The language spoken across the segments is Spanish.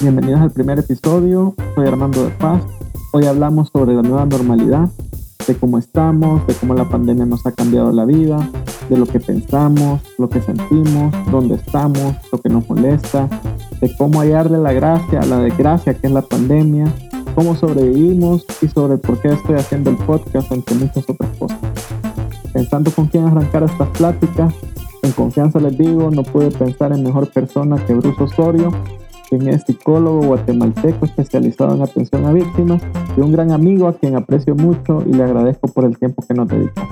bienvenidos al primer episodio. Soy Armando de Paz. Hoy hablamos sobre la nueva normalidad, de cómo estamos, de cómo la pandemia nos ha cambiado la vida, de lo que pensamos, lo que sentimos, dónde estamos, lo que nos molesta, de cómo hallarle la gracia a la desgracia que es la pandemia, cómo sobrevivimos y sobre por qué estoy haciendo el podcast entre muchas otras cosas. Pensando con quién arrancar estas pláticas, en confianza les digo, no pude pensar en mejor persona que Bruce Osorio, quien es psicólogo guatemalteco especializado en atención a víctimas y un gran amigo a quien aprecio mucho y le agradezco por el tiempo que nos dedica.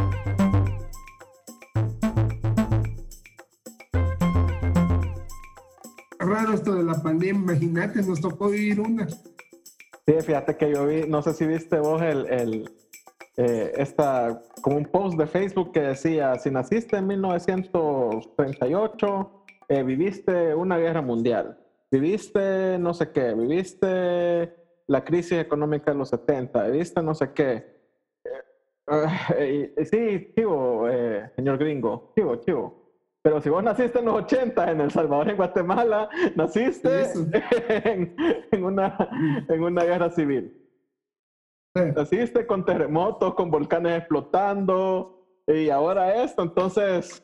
Raro esto de la pandemia, imagínate, nos tocó vivir una. Sí, fíjate que yo vi, no sé si viste vos el, el eh, esta, como un post de Facebook que decía, si naciste en 1938, eh, viviste una guerra mundial, viviste no sé qué, viviste la crisis económica de los 70, viviste no sé qué. Eh, sí, chivo, señor gringo, chivo, chivo. Pero si vos naciste en los 80 en El Salvador, en Guatemala, naciste en, una, en una guerra civil. Naciste con terremotos, con volcanes explotando y ahora esto, entonces...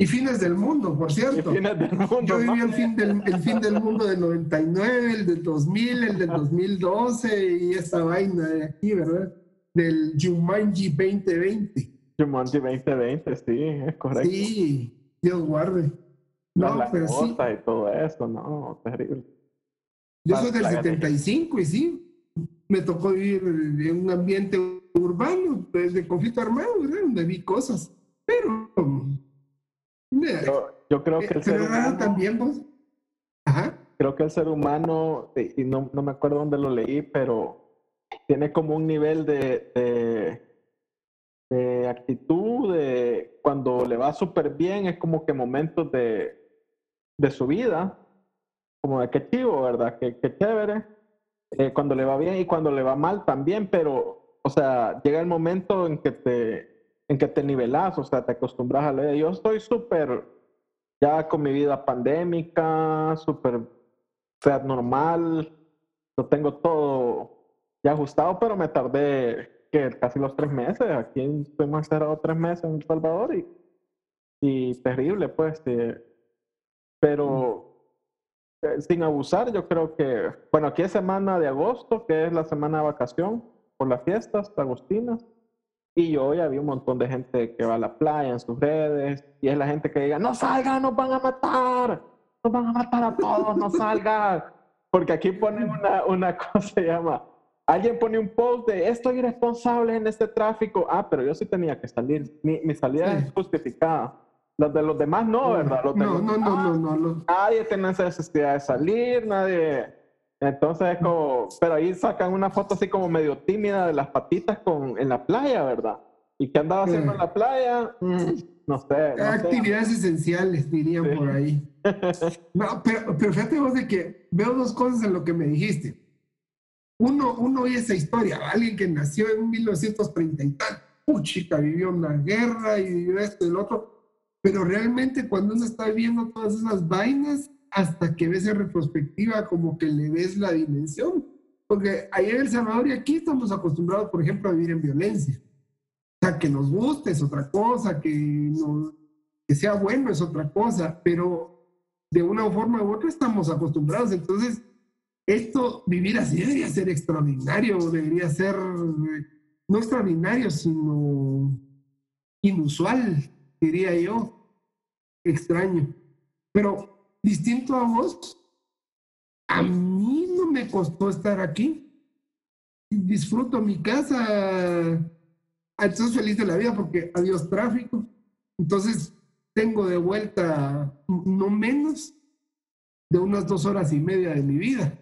Y fines del mundo, por cierto. del mundo. Yo viví el, fin del, el fin del mundo del 99, el del 2000, el del 2012 y esa vaina de aquí, ¿verdad? Del Jumanji 2020. Jumanji 2020, sí, es correcto. Sí. Dios guarde. No, pero sí. y todo eso, no, terrible. Yo soy del 75 y sí, me tocó vivir en un ambiente urbano, pues, de conflicto armado, ¿verdad? Donde vi cosas. Pero. Yo, creo que el ser humano. también vos. Ajá. Creo que el ser humano, y no, no me acuerdo dónde lo leí, pero tiene como un nivel de de actitud, de cuando le va súper bien, es como que momentos de, de su vida, como de qué chivo, ¿verdad? Qué, qué chévere. Eh, cuando le va bien y cuando le va mal también, pero, o sea, llega el momento en que te, en que te nivelas, o sea, te acostumbras a leer. Yo estoy súper, ya con mi vida pandémica, súper, o sea, normal, lo tengo todo ya ajustado, pero me tardé que casi los tres meses. Aquí estuvimos encerrados tres meses en El Salvador y, y terrible, pues. Eh, pero eh, sin abusar, yo creo que, bueno, aquí es semana de agosto, que es la semana de vacación por las fiestas agostinas. Y yo ya vi un montón de gente que va a la playa en sus redes y es la gente que diga, no salgan, nos van a matar, nos van a matar a todos, no salgan. Porque aquí ponen una, una cosa se llama Alguien pone un post de estoy irresponsable en este tráfico. Ah, pero yo sí tenía que salir. Mi, mi salida es justificada. Los de los demás no, ¿verdad? no, no, no, no, no, no, Nadie tiene esa necesidad de salir, nadie. Entonces, como, pero ahí sacan una foto así como medio tímida de las patitas con, en la playa, ¿verdad? ¿Y qué andaba haciendo en la playa? Mm, no sé. Actividades esenciales, dirían por ahí. No, pero, pero fíjate vos de que veo dos cosas en lo que me dijiste uno, uno oye esa historia, alguien que nació en 1930 y tal, puchica, vivió una guerra y vivió esto y el otro, pero realmente cuando uno está viendo todas esas vainas, hasta que ves en retrospectiva, como que le ves la dimensión. Porque ahí en El Salvador y aquí estamos acostumbrados, por ejemplo, a vivir en violencia. O sea, que nos guste es otra cosa, que, que sea bueno es otra cosa, pero de una forma u otra estamos acostumbrados. Entonces, esto, vivir así debería ser extraordinario, debería ser no extraordinario, sino inusual, diría yo, extraño. Pero distinto a vos, a mí no me costó estar aquí. Disfruto mi casa. Estoy feliz de la vida porque adiós tráfico. Entonces tengo de vuelta no menos de unas dos horas y media de mi vida.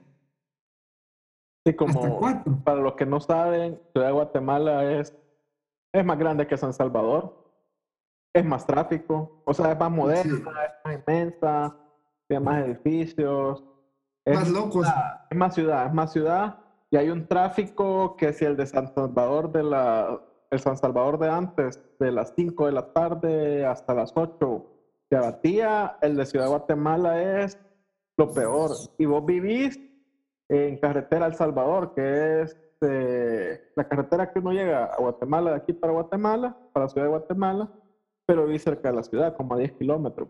Como para los que no saben, Ciudad de Guatemala es, es más grande que San Salvador, es más tráfico, o sea, es más moderna, es más inmensa, tiene más edificios. Es más locos. es más ciudad, es más ciudad. Y hay un tráfico que si el de San Salvador de la, el San Salvador de antes, de las 5 de la tarde hasta las 8, se abatía, el de Ciudad de Guatemala es lo peor. Y vos vivís en carretera El Salvador, que es eh, la carretera que uno llega a Guatemala, de aquí para Guatemala, para la ciudad de Guatemala, pero viví cerca de la ciudad, como a 10 kilómetros.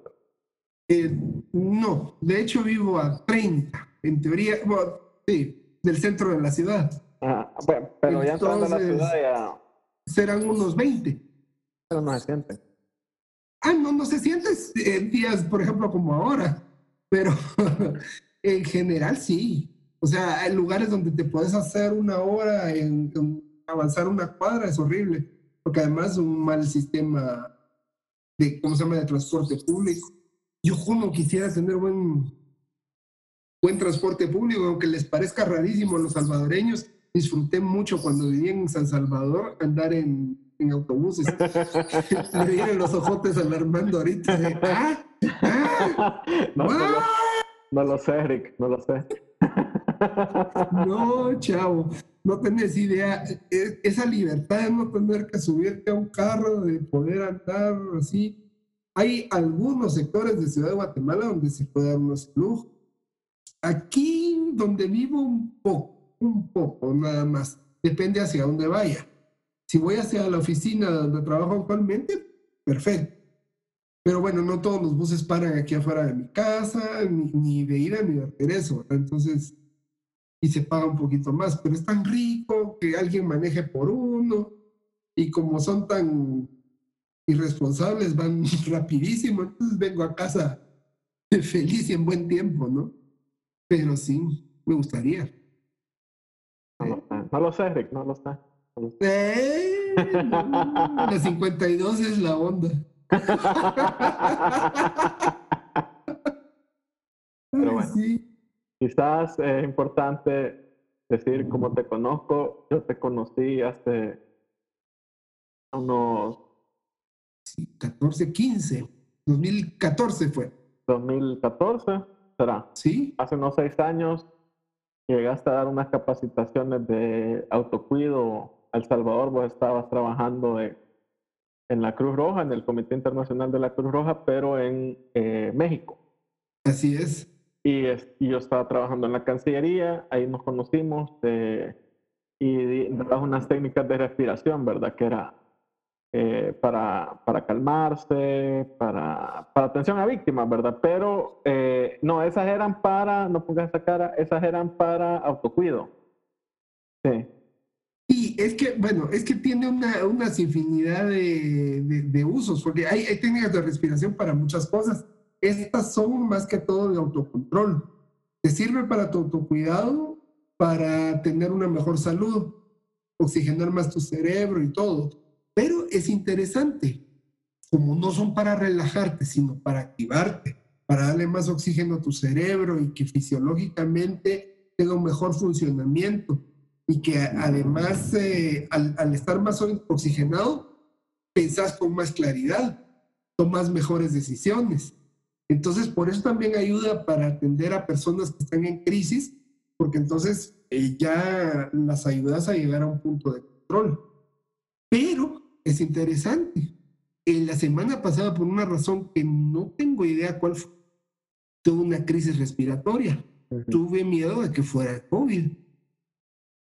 Eh, no, de hecho vivo a 30, en teoría, sí, del centro de la ciudad. Ah, bueno, pero ya entrando a la ciudad ya... Serán unos 20. Pero no se siente. Ah, no, no se siente en días, por ejemplo, como ahora, pero en general sí. O sea, hay lugares donde te puedes hacer una hora en, avanzar una cuadra, es horrible, porque además es un mal sistema de, ¿cómo se llama?, de transporte público. Yo como quisiera tener buen, buen transporte público, aunque les parezca rarísimo a los salvadoreños, disfruté mucho cuando viví en San Salvador andar en, en autobuses. Me vienen los ojotes alarmando ahorita ¡ah! ¡ah! no, no, lo sé, Eric, no lo sé. No, chavo, no tenés idea. E, esa libertad de no tener que subirte a un carro, de poder andar así. Hay algunos sectores de Ciudad de Guatemala donde se puede dar unos lujo. Aquí donde vivo un poco, un poco nada más. Depende hacia dónde vaya. Si voy hacia la oficina donde trabajo actualmente, perfecto. Pero bueno, no todos los buses paran aquí afuera de mi casa, ni, ni de ida ni de regreso. Entonces, y se paga un poquito más, pero es tan rico que alguien maneje por uno y como son tan irresponsables van rapidísimo, entonces vengo a casa feliz y en buen tiempo, ¿no? Pero sí, me gustaría. No lo sé, Rick, no lo sé. Eh, la 52 es la onda. Pero bueno. Sí. Quizás es importante decir cómo te conozco. Yo te conocí hace unos... 14, 15. 2014 fue. 2014, será. Sí. Hace unos seis años llegaste a dar unas capacitaciones de autocuido a El Salvador. Vos estabas trabajando en, la Cruz Roja, en el Comité Internacional de la Cruz Roja, pero en eh, México. Así es. Y, yo estaba trabajando en la Cancillería, ahí nos conocimos eh, y dabas unas técnicas de respiración, ¿verdad? Que era eh, para, para calmarse, para, para atención a víctimas, ¿verdad? Pero eh, no, esas eran para, no pongas esa cara, esas eran para autocuido. Sí. Y es que, bueno, es que tiene una, una infinidad de, de, usos, porque hay, hay técnicas de respiración para muchas cosas estas son más que todo de autocontrol. Te sirve para tu autocuidado, para tener una mejor salud, oxigenar más tu cerebro y todo. Pero es interesante, como no son para relajarte, sino para activarte, para darle más oxígeno a tu cerebro y que fisiológicamente tenga un mejor funcionamiento y que además eh, al, al estar más oxigenado, pensás con más claridad, tomas mejores decisiones entonces, por eso también ayuda para atender a personas que están en crisis, porque entonces eh, ya las ayudas a llegar a un punto de control. Pero es interesante. En la semana pasada, por una razón que no tengo idea cuál fue, tuve una crisis respiratoria. Tuve miedo de que fuera COVID.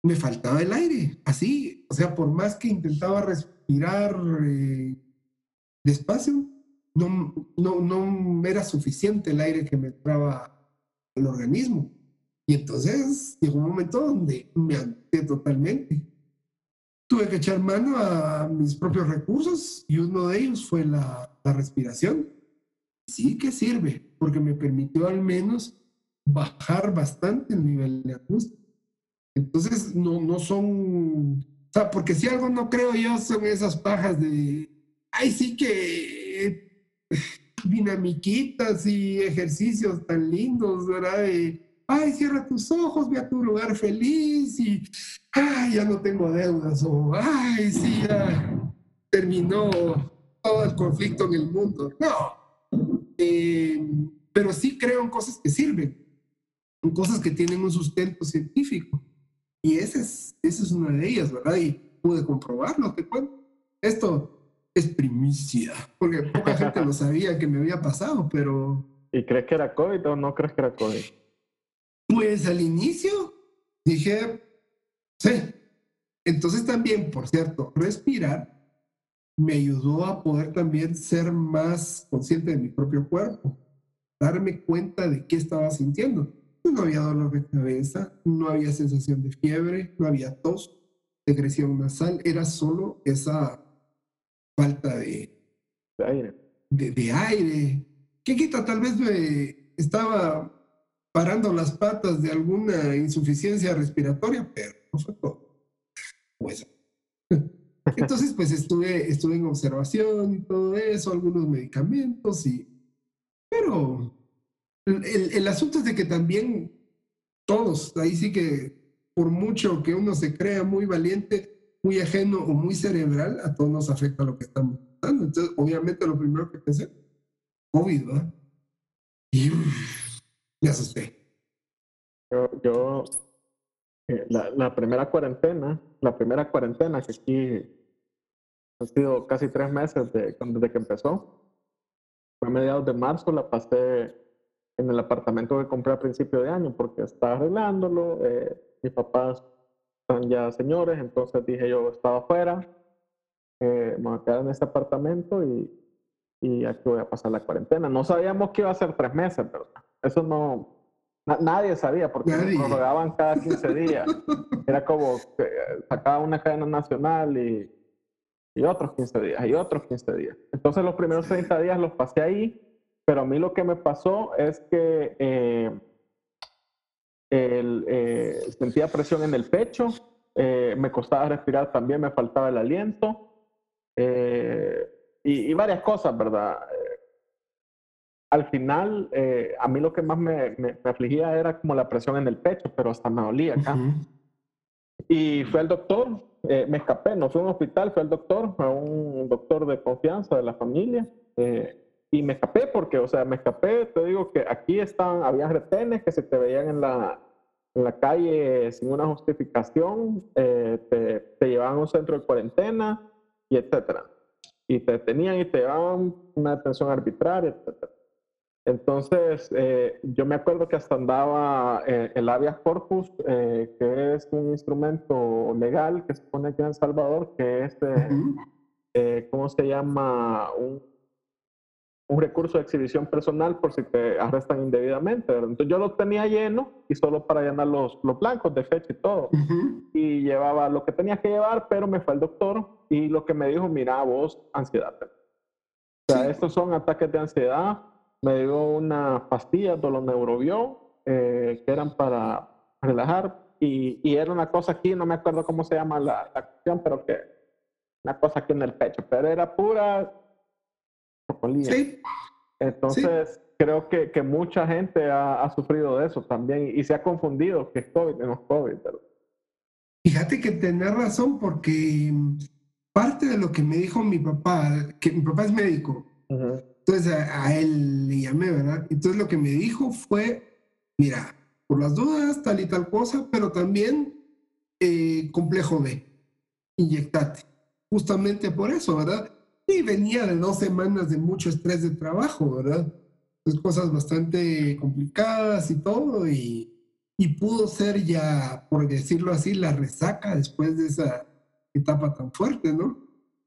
Me faltaba el aire, así. O sea, por más que intentaba respirar eh, despacio, no, no, no era suficiente el aire que me entraba al organismo. Y entonces llegó un momento donde me ante totalmente. Tuve que echar mano a mis propios recursos y uno de ellos fue la, la respiración. Sí que sirve, porque me permitió al menos bajar bastante el nivel de angustia. Entonces, no, no son, o sea, porque si algo no creo yo son esas pajas de, ay, sí que dinamiquitas y ejercicios tan lindos, ¿verdad? Ay, cierra tus ojos, ve a tu lugar feliz y, ay, ya no tengo deudas, o, ay, sí, ya terminó todo el conflicto en el mundo. No, eh, pero sí creo en cosas que sirven, en cosas que tienen un sustento científico. Y esa es, esa es una de ellas, ¿verdad? Y pude comprobarlo, te cuento. Esto es primicia, porque poca gente lo sabía que me había pasado, pero... ¿Y crees que era COVID o no crees que era COVID? Pues al inicio dije, sí. Entonces también, por cierto, respirar me ayudó a poder también ser más consciente de mi propio cuerpo, darme cuenta de qué estaba sintiendo. No había dolor de cabeza, no había sensación de fiebre, no había tos, secreción nasal, era solo esa falta de, de aire. De, aire. ¿Qué quita? Tal vez me estaba parando las patas de alguna insuficiencia respiratoria, pero no fue todo. Pues. Entonces, pues estuve, estuve en observación y todo eso, algunos medicamentos y... Pero el, el, asunto es de que también todos, ahí sí que por mucho que uno se crea muy valiente, muy ajeno o muy cerebral, a todos nos afecta lo que estamos pasando. Entonces, obviamente lo primero que pensé, COVID, ¿verdad? Y me asusté. Yo, yo eh, la, la, primera cuarentena, la primera cuarentena que aquí ha sido casi tres meses de, desde que empezó, fue a mediados de marzo, la pasé en el apartamento que compré a principio de año porque estaba arreglándolo, eh, mis papás están ya señores, entonces dije yo estaba afuera, eh, me voy a quedar en ese apartamento y, y aquí voy a pasar la cuarentena. No sabíamos que iba a ser tres meses, ¿verdad? Eso no, nadie sabía porque nos prorrogaban cada 15 días. Era como que sacaba una cadena nacional y, y otros 15 días, y otros 15 días. Entonces los primeros 30 días los pasé ahí, pero a mí lo que me pasó es que eh, eh, sentía presión en el pecho, eh, me costaba respirar también, me faltaba el aliento y, y, varias cosas, ¿verdad? Al final, eh, a mí lo que más me, me, afligía era como la presión en el pecho, pero hasta me dolía acá. Y fue al doctor, eh, me escapé, no fue a un hospital, fue al doctor, a un doctor de confianza de la familia. Eh, y me escapé porque, o sea, me escapé, te digo que aquí están, había retenes que se te veían en la, en la calle sin una justificación, te, te, llevaban a un centro de cuarentena y etcétera. Y te detenían y te llevaban una detención arbitraria, etcétera. Entonces, eh, yo me acuerdo que hasta andaba eh, el habeas corpus, eh, que es un instrumento legal que se pone aquí en El Salvador, que es, ¿cómo se llama? Un, un, recurso de exhibición personal por si te arrestan indebidamente. Entonces, yo lo tenía lleno y solo para llenar los, los blancos de fecha y todo. Y llevaba lo que tenía que llevar, pero me fue el doctor y lo que me dijo, mira, vos, ansiedad. O sea, estos son ataques de ansiedad me dio una pastilla, doloneurobión, eh, que eran para relajar. Y, y, era una cosa aquí, no me acuerdo cómo se llama la, la cuestión, pero que una cosa aquí en el pecho, pero era pura Sí. Entonces, creo que, que, mucha gente ha, ha, sufrido de eso también y, se ha confundido que es COVID, no es COVID. Pero... Fíjate que tenés razón porque parte de lo que me dijo mi papá, que mi papá es médico, entonces a, él le llamé, ¿verdad? Entonces lo que me dijo fue, mira, por las dudas, tal y tal cosa, pero también eh, complejo B, inyectate. Justamente por eso, ¿verdad? Y venía de dos semanas de mucho estrés de trabajo, ¿verdad? Pues cosas bastante complicadas y todo, y, y pudo ser ya, por decirlo así, la resaca después de esa etapa tan fuerte, ¿no?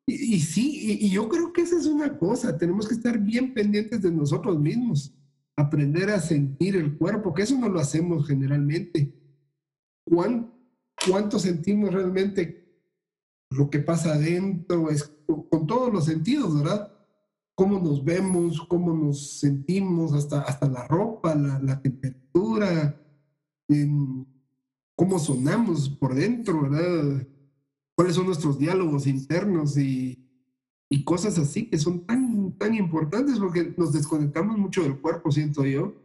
Y, sí, y, yo creo que esa es una cosa, tenemos que estar bien pendientes de nosotros mismos, aprender a sentir el cuerpo, que eso no lo hacemos generalmente. ¿Cuánto sentimos realmente lo que pasa adentro? Es, con todos los sentidos, ¿verdad? Cómo nos vemos, cómo nos sentimos, hasta, hasta la ropa, la temperatura, cómo sonamos por dentro, ¿verdad? Cuáles son nuestros diálogos internos y, y cosas así que son tan, tan importantes porque nos desconectamos mucho del cuerpo, siento yo.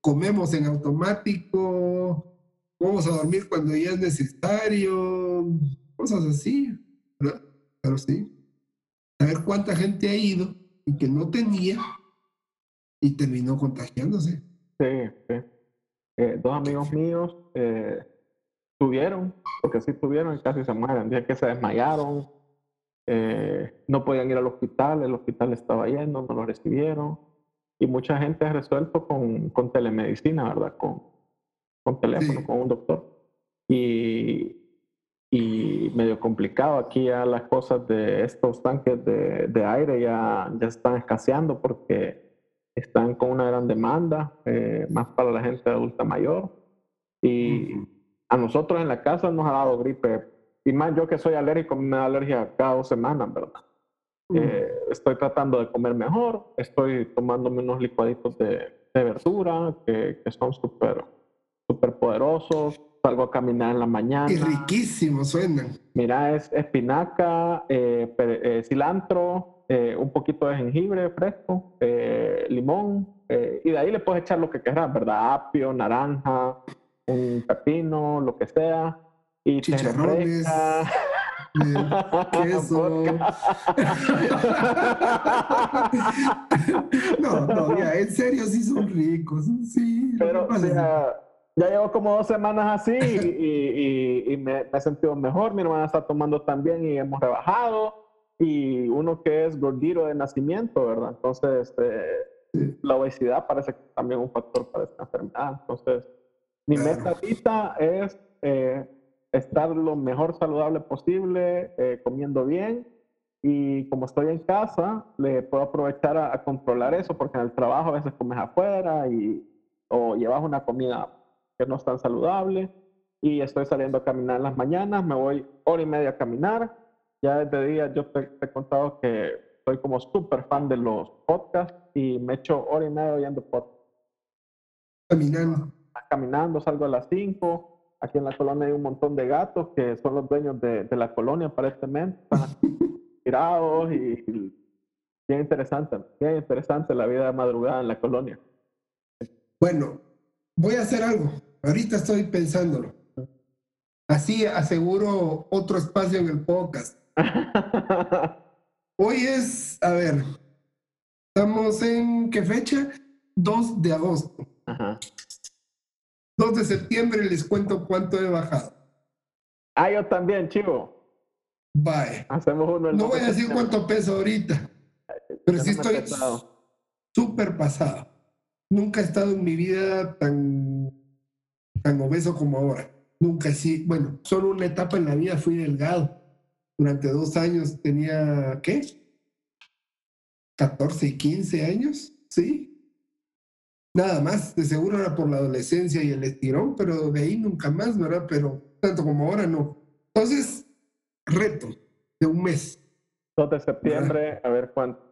Comemos en automático, vamos a dormir cuando ya es necesario, cosas así, ¿verdad? Sí. Saber cuánta gente ha ido y que no tenía y terminó contagiándose. Sí, sí. Eh, dos amigos míos eh, tuvieron, porque sí tuvieron y casi se mueren. Dije que se desmayaron, eh, no podían ir al hospital, el hospital estaba lleno, no lo recibieron. Y mucha gente ha resuelto con, con telemedicina, ¿verdad? Con, con teléfono, con un doctor. y, y medio complicado. Aquí ya las cosas de estos tanques de, de aire ya, ya están escaseando porque están con una gran demanda, eh, más para la gente adulta mayor. Y a nosotros en la casa nos ha dado gripe. Y más yo que soy alérgico, me da alergia cada dos semanas, ¿verdad? Eh, estoy tratando de comer mejor, estoy tomándome unos licuaditos de, de verdura que, que son súper super poderosos, salgo a caminar en la mañana. Y riquísimo suenan. Mira, es espinaca, eh, eh, cilantro, eh, un poquito de jengibre fresco, limón, y de ahí le puedes echar lo que quieras, ¿verdad? Apio, naranja, un pepino, lo que sea. Y chicharrones. queso. no, no, ya, en serio sí son ricos. Sí, pero o sea, ya llevo como dos semanas así y, y, me, he sentido mejor. Mi hermana está tomando también y hemos rebajado. Y uno que es gordito de nacimiento, ¿verdad? Entonces, eh, la obesidad parece que también es un factor para esta enfermedad. Entonces, mi meta ahorita es eh, estar lo mejor saludable posible, eh, comiendo bien. Y como estoy en casa, le puedo aprovechar a, controlar eso, porque en el trabajo a veces comes afuera y, o llevas una comida que no es tan saludable. Y estoy saliendo a caminar en las mañanas, me voy hora y media a caminar. Ya desde día yo te, he contado que soy como súper fan de los podcasts y me echo hora y media oyendo podcasts. Caminando. Caminando, salgo a las 5. Aquí en la colonia hay un montón de gatos que son los dueños de, de la colonia, aparentemente. Están tirados y, y bien interesante, bien interesante la vida de madrugada en la colonia. Bueno, voy a hacer algo. Ahorita estoy pensándolo. Así aseguro otro espacio en el podcast. Hoy es, a ver, estamos en qué fecha? 2 de agosto. Ajá. 2 de septiembre les cuento cuánto he bajado. Ah, yo también, chivo. Bye. Hacemos uno. no voy a decir cuánto peso ahorita, pero sí estoy súper pasado. Nunca he estado en mi vida tan tan obeso como ahora. Nunca sí, bueno, solo una etapa en la vida fui delgado. Durante dos años tenía, ¿qué? 14 y 15 años, ¿sí? Nada más, de seguro era por la adolescencia y el estirón, pero de ahí nunca más, ¿verdad? Pero tanto como ahora no. Entonces, reto de un mes. 2 de septiembre, a ver cuánto.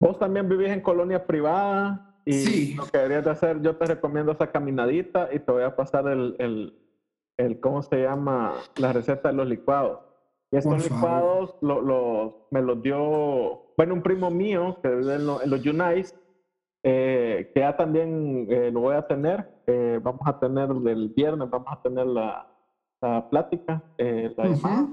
Vos también vivís en colonia privada, y sí. lo que deberías de hacer, yo te recomiendo esa caminadita y te voy a pasar el, el, el ¿cómo se llama? La receta de los licuados. Y estos licuados lo, me los dio, bueno, un primo mío que vive en, en los Unites, eh, que ya también eh, lo voy a tener. Eh, vamos a tener el viernes, vamos a tener la, la plática, la llamada.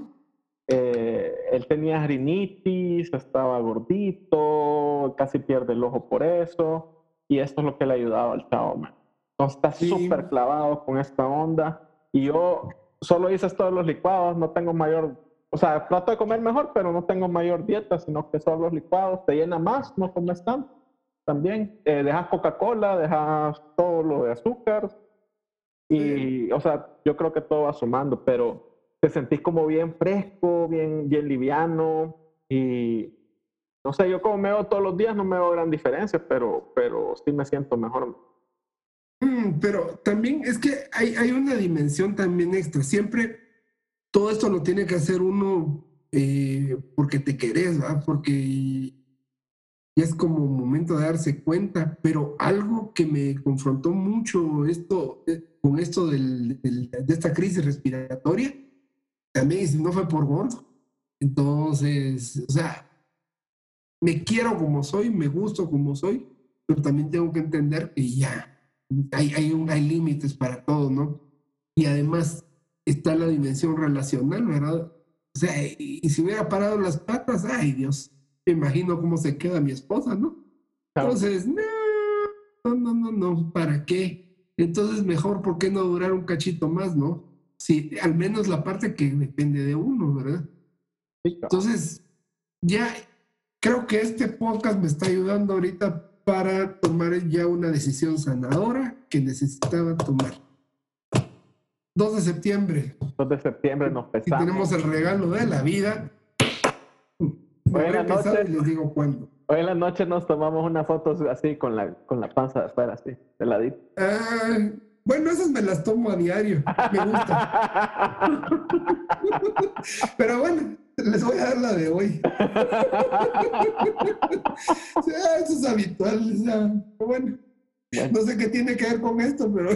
él tenía rinitis, estaba gordito, casi pierde el ojo por eso. Y esto es lo que le ha ayudado al chavo, man. Entonces está súper clavado con esta onda. Y yo solo hice todos los licuados, no tengo mayor, o sea, trato de comer mejor, pero no tengo mayor dieta, sino que solo los licuados te llena más, no comes tanto. También eh, dejas Coca-Cola, dejas todo lo de azúcar. Y, o sea, yo creo que todo va sumando, pero te sentís como bien fresco, bien, bien liviano y no sé, yo como me veo todos los días no me veo gran diferencia, pero, pero sí me siento mejor. Mm, pero también es que hay, hay, una dimensión también extra. Siempre todo esto lo tiene que hacer uno eh, porque te querés, ¿verdad? Porque ya es como momento de darse cuenta. Pero algo que me confrontó mucho esto, eh, con esto de esta crisis respiratoria, también no fue por gordo. Entonces, o sea, me quiero como soy, me gusto como soy, pero también tengo que entender que ya hay, hay, límites para todo, ¿no? Y además está la dimensión relacional, ¿verdad? O sea, y, y, si hubiera parado las patas, ay Dios, me imagino cómo se queda mi esposa, ¿no? Entonces, no, no, no, no, no, ¿para qué? Entonces, mejor, ¿por qué no durar un cachito más, no? Sí, al menos la parte que depende de uno, ¿verdad? Entonces, ya Creo que este podcast me está ayudando ahorita para tomar ya una decisión sanadora que necesitaba tomar. 2 de septiembre. 2 de septiembre nos Y pesamos. tenemos el regalo de la vida. Buenas Habré pesado noches. y les digo cuándo. Hoy en la noche nos tomamos una foto así con la, con la panza de afuera, así, de ladito. Ah, bueno, esas me las tomo a diario. Me gusta. Pero bueno, les voy a dar la de hoy. Eso es habitual. o sea, bueno, no sé qué tiene que ver con esto, pero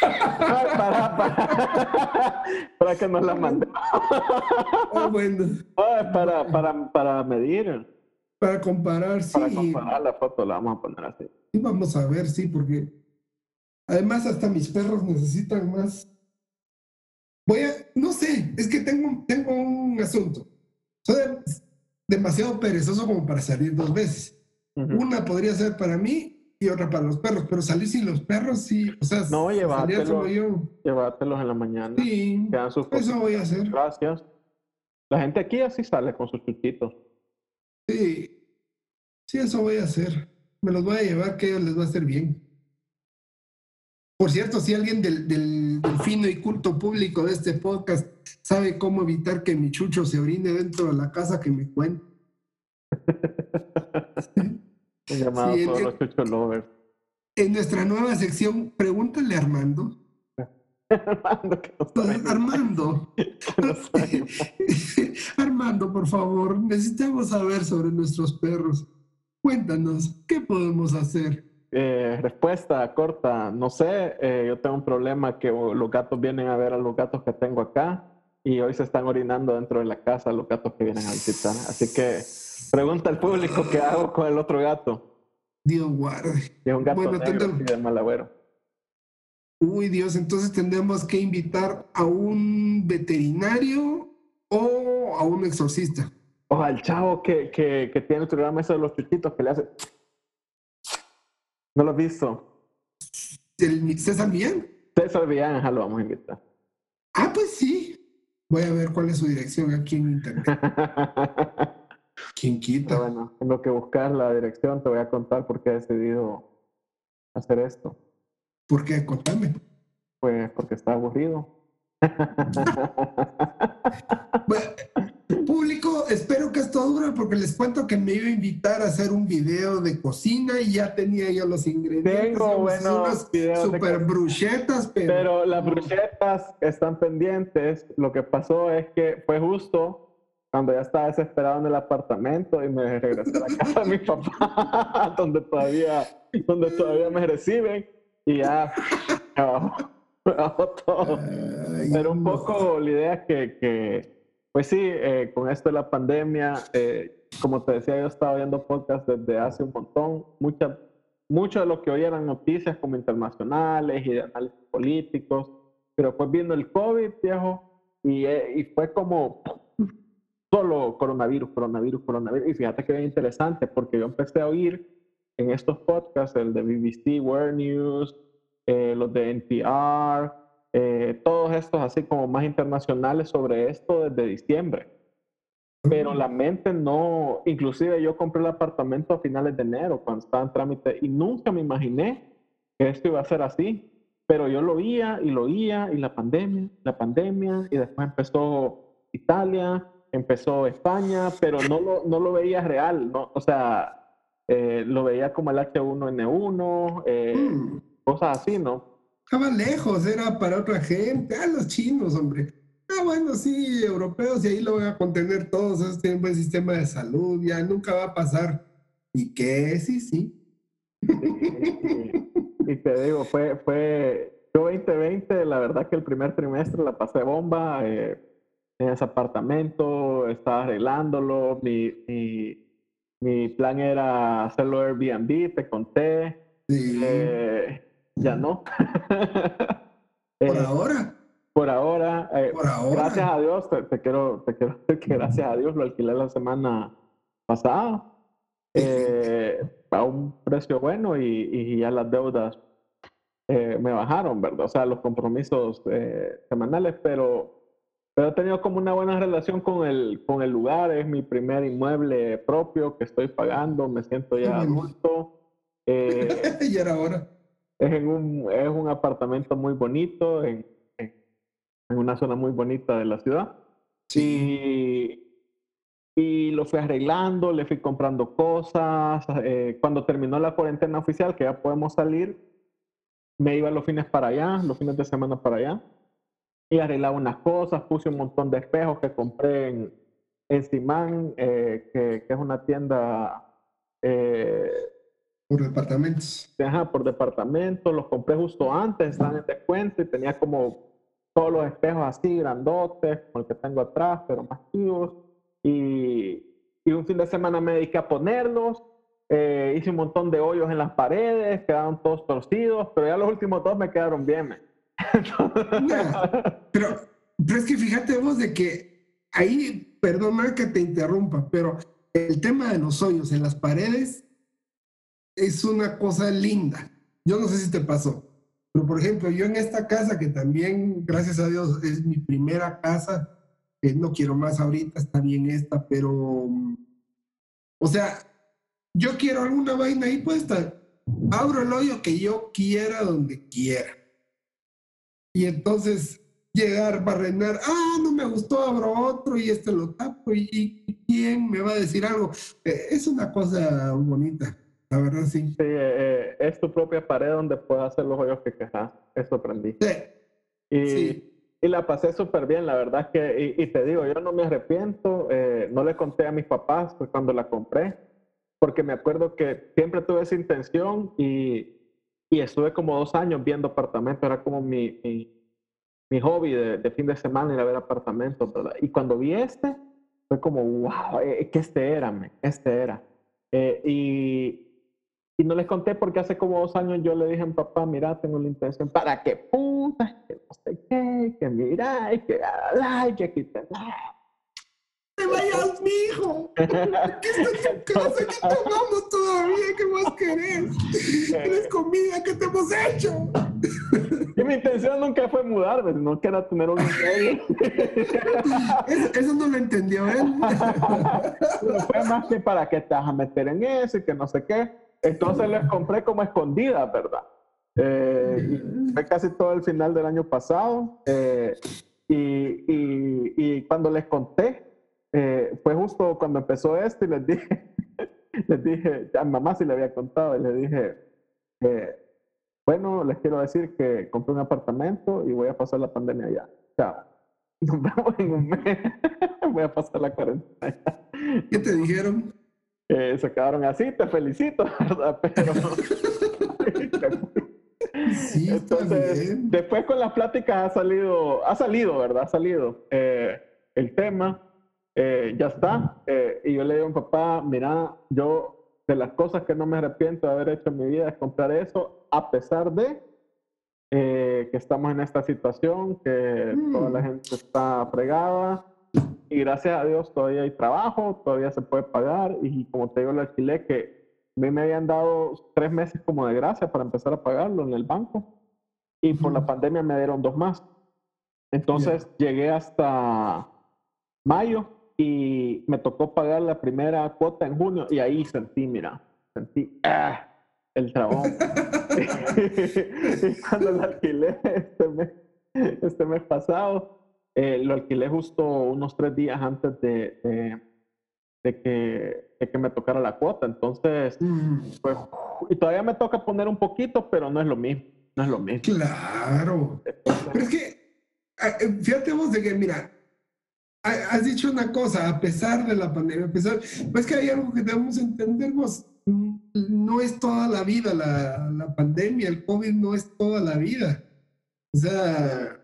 Ay, para, para, para que nos la mande. ah, bueno, Ay, para, para, para medir, para comparar, sí. para comparar la foto, la vamos a poner así. Sí, vamos a ver, sí, porque además hasta mis perros necesitan más. Voy a, no sé, es que tengo, tengo un asunto. Soy de- demasiado perezoso como para salir dos veces. Ujú. Una podría ser para mí y otra para los perros, pero salir sin los perros, sí, o sea, No, salir llévatelo. solo yo. Llévatelos en la mañana. Sí, sus eso voy a hacer. Gracias. La gente aquí así sale con sus chuchitos. Sí, sí, eso voy a hacer. Me los voy a llevar, que les va a hacer bien. Por cierto, si alguien del, del- del fino y culto público de este podcast sabe cómo evitar que mi chucho se orine dentro de la casa, que me cuente. Un llamado Sí, todos los chucho lovers. En nuestra nueva sección, pregúntale a Armando. Armando, que no Armando, no. Armando, por favor, necesitamos saber sobre nuestros perros. Cuéntanos, ¿qué podemos hacer? Eh, respuesta corta, no sé, eh, yo tengo un problema que oh, los gatos vienen a ver a los gatos que tengo acá y hoy se están orinando dentro de la casa los gatos que vienen a visitar. Así que pregunta al público qué hago con el otro gato. Dios guarde. Y es un gato Bueno, negro tendremos- así de mal agüero. Uy, Dios, entonces tendremos que invitar a un veterinario o a un exorcista. O al chavo que, que, que tiene el programa ese de los chuchitos que le hace... ¿No lo has visto? ¿El César Millán? César Villanja lo vamos a invitar. Ah, pues sí. Voy a ver cuál es su dirección aquí en internet. ¿Quién Pero quita? bueno, en lo que buscar la dirección te voy a contar por qué he decidido hacer esto. ¿Por qué? Contame. Pues porque está aburrido. Bueno, público, espero que esto dure porque les cuento que me iba a invitar a hacer un video de cocina y ya tenía yo los ingredientes. Tengo buenos unas videos de super bruchetas, pero, Pero las bruchetas están pendientes. Lo que pasó es que fue justo cuando ya estaba desesperado en el apartamento y me regresé a la casa de mi papá, donde todavía, donde todavía me reciben y ya me bajó, me bajó todo. Ay, Pero un poco la idea que, que, pues sí, eh, con esto de la pandemia, eh, como te decía, yo estaba viendo podcast desde hace un montón. Mucha, mucho de lo que hoy eran noticias como internacionales y de análisis políticos, pero pues viendo el COVID, viejo, y, eh, y fue como solo coronavirus, coronavirus, coronavirus. Y fíjate que bien interesante, porque yo empecé a oír en estos podcasts, el de BBC World News, eh, los de NPR, eh, todos estos así como más internacionales sobre esto desde diciembre. Pero la mente no, inclusive yo compré el apartamento a finales de enero cuando estaba en trámite y nunca me imaginé que esto iba a ser así. Pero yo lo oía y lo oía y la pandemia, la pandemia y después empezó Italia, empezó España, pero no lo, no lo veía real, ¿no? O sea, eh, lo veía como el H1N1, eh, Mm, cosas así, ¿no? Estaba lejos, era para otra gente. Ah, los chinos, hombre. Ah, bueno, sí, europeos, y ahí lo van a contener todos. Ellos tienen buen sistema de salud, ya nunca va a pasar. ¿Y qué? Sí, sí. Y, y te digo, fue, fue, yo 2020, la verdad que el primer trimestre la pasé bomba, eh, en ese apartamento, estaba arreglándolo, mi, mi, mi plan era hacerlo Airbnb, te conté, Sí. eh, ya no. por Eh, ahora, por ahora, eh, por ahora. gracias a Dios, te, te quiero, te quiero decir que gracias a Dios lo alquilé la semana pasada eh, a un precio bueno y, y ya las deudas me bajaron, ¿verdad? O sea, los compromisos semanales, pero, pero he tenido como una buena relación con el, con el lugar, es mi primer inmueble propio que estoy pagando, me siento ya adulto. Eh, ya era hora. es, en un, es un apartamento muy bonito en, en, en una zona muy bonita de la ciudad. Sí. Y, lo fui arreglando, le fui comprando cosas. Eh, cuando terminó la cuarentena oficial, que ya podemos salir, me iba los fines para allá, los fines de semana para allá. Y arreglaba unas cosas, puse un montón de espejos que compré en, en Simán, eh, que, que, es una tienda... Eh, por departamentos. Ajá, por departamentos. Los compré justo antes, están en descuento y tenía como todos los espejos así, grandotes, como el que tengo atrás, pero más chivos. Y, y un fin de semana me dediqué a ponerlos. Eh, hice un montón de hoyos en las paredes, quedaron todos torcidos, pero ya los últimos dos me quedaron bien. pero, pero es que fíjate vos de que ahí, perdona que te interrumpa, pero el tema de los hoyos en las paredes es una cosa linda. Yo no sé si te pasó. Pero, por ejemplo, yo en esta casa, que también, gracias a Dios, es mi primera casa, eh, no quiero más ahorita, está bien esta, pero, o sea, yo quiero alguna vaina ahí puesta, abro el hoyo que yo quiera donde quiera. Y entonces llegar, barrenar, ah, no me gustó, abro otro y este lo tapo y, quién me va a decir algo. Eh, es una cosa bonita. La verdad, sí. Sí, eh, es tu propia pared donde puedes hacer los hoyos que quejas. Eso aprendí. Sí. Y, y la pasé súper bien, la verdad que, y, te digo, yo no me arrepiento. Eh, no le conté a mis papás pues, cuando la compré, porque me acuerdo que siempre tuve esa intención y, y estuve como dos años viendo apartamentos. Era como mi, mi, hobby de, de, fin de semana ir a ver apartamentos, ¿verdad? Y cuando vi este, fue como, wow, eh, que este era, me, este era. y, y no les conté porque hace como dos años yo le dije a mi papá, mira, tengo la intención, ¿para qué puta? Que no sé qué, que mira, que que aquí te... ¡Te vayas, mijo! ¿Qué está en tu casa? ¿Qué tomamos todavía? ¿Qué más querés? ¿Tienes comida? ¿Qué te hemos hecho? Y mi intención nunca fue mudarme, no que era tener un eso, eso no lo entendió él. Pero fue más que para que te vas a meter en eso y que no sé qué. Entonces les compré como escondida, ¿verdad? Eh, fue casi todo el final del año pasado. Eh, y, y, cuando les conté, eh, fue justo cuando empezó esto y les dije, les dije, a mamá sí le había contado, y le dije, bueno, les quiero decir que compré un apartamento y voy a pasar la pandemia allá. Chao. Nos vemos en un mes. voy a pasar la cuarentena. ¿Qué te dijeron? Eh, se quedaron así, te felicito, ¿verdad? Pero... sí, Entonces, después con las pláticas ha salido, ha salido, ¿verdad? Ha salido eh, el tema, eh, ya está. y yo le digo a mi papá, mira, yo de las cosas que no me arrepiento de haber hecho en mi vida es comprar eso, a pesar de que estamos en esta situación, que toda la mm. gente está fregada, y gracias a Dios todavía hay trabajo, todavía se puede pagar y como te digo el alquiler que a mí me habían dado tres meses como de gracia para empezar a pagarlo en el banco y por la pandemia me dieron dos más. Entonces llegué hasta mayo y me tocó pagar la primera cuota en junio y ahí sentí, mira, sentí ah, el trabajo. y cuando lo alquilé este mes, este mes pasado, eh, lo alquilé justo unos tres días antes de, de, que, de, que, me tocara la cuota. Entonces, mm. pues, y todavía me toca poner un poquito, pero no es lo mismo. No es lo mismo. Claro. pero es que, eh, fíjate vos de que, mira, has dicho una cosa, a pesar de la pandemia, a pesar, pues que hay algo que debemos entender, vos, no es toda la vida la, la pandemia, el COVID no es toda la vida. O sea,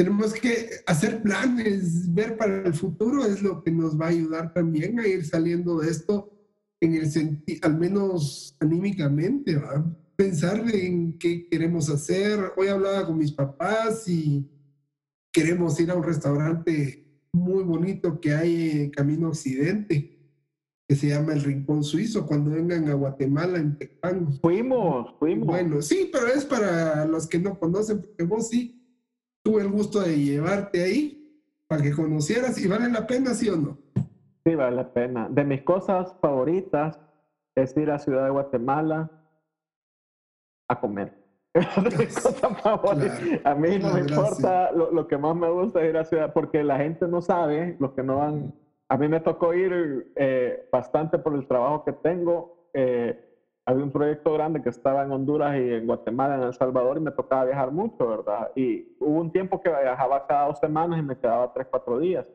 tenemos que hacer planes, ver para el futuro es lo que nos va a ayudar también a ir saliendo de esto en el sentido, al menos anímicamente, ¿va? Pensar en qué queremos hacer. Hoy hablaba con mis papás y queremos ir a un restaurante muy bonito que hay en Camino Occidente, que se llama El Rincón Suizo, cuando vengan a Guatemala, en Tecpan. Fuimos, fuimos. Bueno, sí, pero es para los que no conocen, porque vos sí tuve el gusto de llevarte ahí para que conocieras y vale la pena, ¿sí o no? Sí, vale la pena. De mis cosas favoritas es ir a Ciudad de Guatemala a comer. A mí no me importa, lo, que más me gusta es ir a ciudad, porque la gente no sabe, los que no van, a mí me tocó ir eh, bastante por el trabajo que tengo. Eh, había un proyecto grande que estaba en Honduras y en Guatemala, en El Salvador, y me tocaba viajar mucho, ¿verdad? Y hubo un tiempo que viajaba cada dos semanas y me quedaba tres, cuatro días.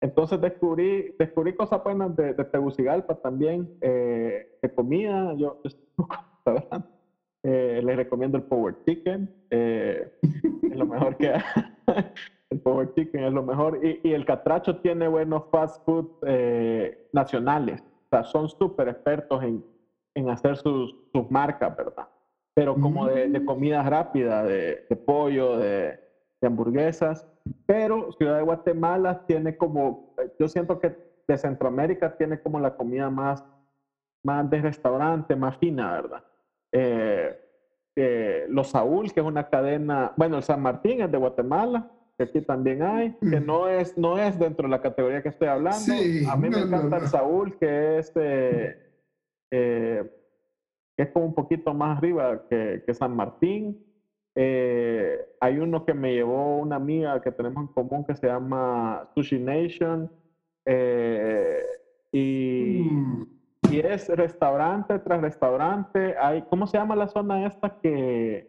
Entonces descubrí, descubrí cosas buenas de, de Tegucigalpa también, eh, de comida, yo, ¿verdad? Eh, les recomiendo el Power Chicken. Eh, es lo mejor que el Power Chicken es lo mejor. Y, y el Catracho tiene buenos fast food eh, nacionales. O sea, son súper expertos en, en, hacer sus, sus, marcas, ¿verdad? Pero como de, de mm. comida rápida, de, de pollo, de, de, hamburguesas. Pero Ciudad de Guatemala tiene como, yo siento que de Centroamérica tiene como la comida más, más de restaurante, más fina, ¿verdad? Eh, eh, los Saúl, que es una cadena, bueno, el San Martín es de Guatemala, que aquí también hay, que no es, no es dentro de la categoría que estoy hablando. a mí me encanta el Saúl, que es, eh, que es como un poquito más arriba que, que San Martín. hay uno que me llevó una amiga que tenemos en común que se llama Sushi Nation. Es restaurante tras restaurante. Hay, ¿Cómo se llama la zona esta que...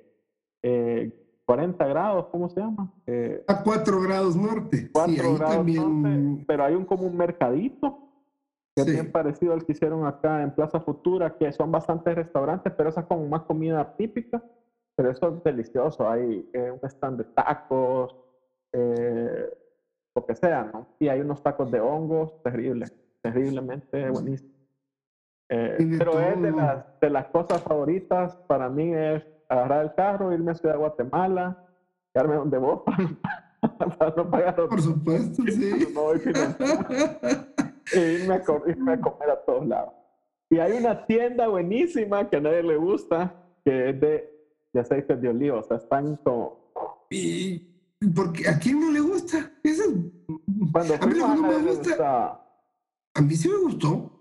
40 eh, grados, ¿cómo se llama? Eh, a 4 grados norte. 4 grados también... norte, pero hay un como un mercadito que es bien parecido al que hicieron acá en Plaza Futura, que son bastantes restaurantes, pero esa es como más comida típica, pero eso es delicioso. Hay eh, un stand de tacos, lo que sea, ¿no? Y hay unos tacos de hongos terribles, terriblemente buenísimos. Eh, pero es de las, de las cosas favoritas para mí es agarrar el carro, irme a Ciudad de Guatemala, quedarme donde vos para, no pagar Por supuesto, sí. y irme a, irme a comer a todos lados. Y hay una tienda buenísima que a nadie le gusta, que es de, de aceites de oliva. O sea, están como... ¿Y porque a quién no le gusta? Eso, Cuando a mí no me gusta. A mí sí me gustó.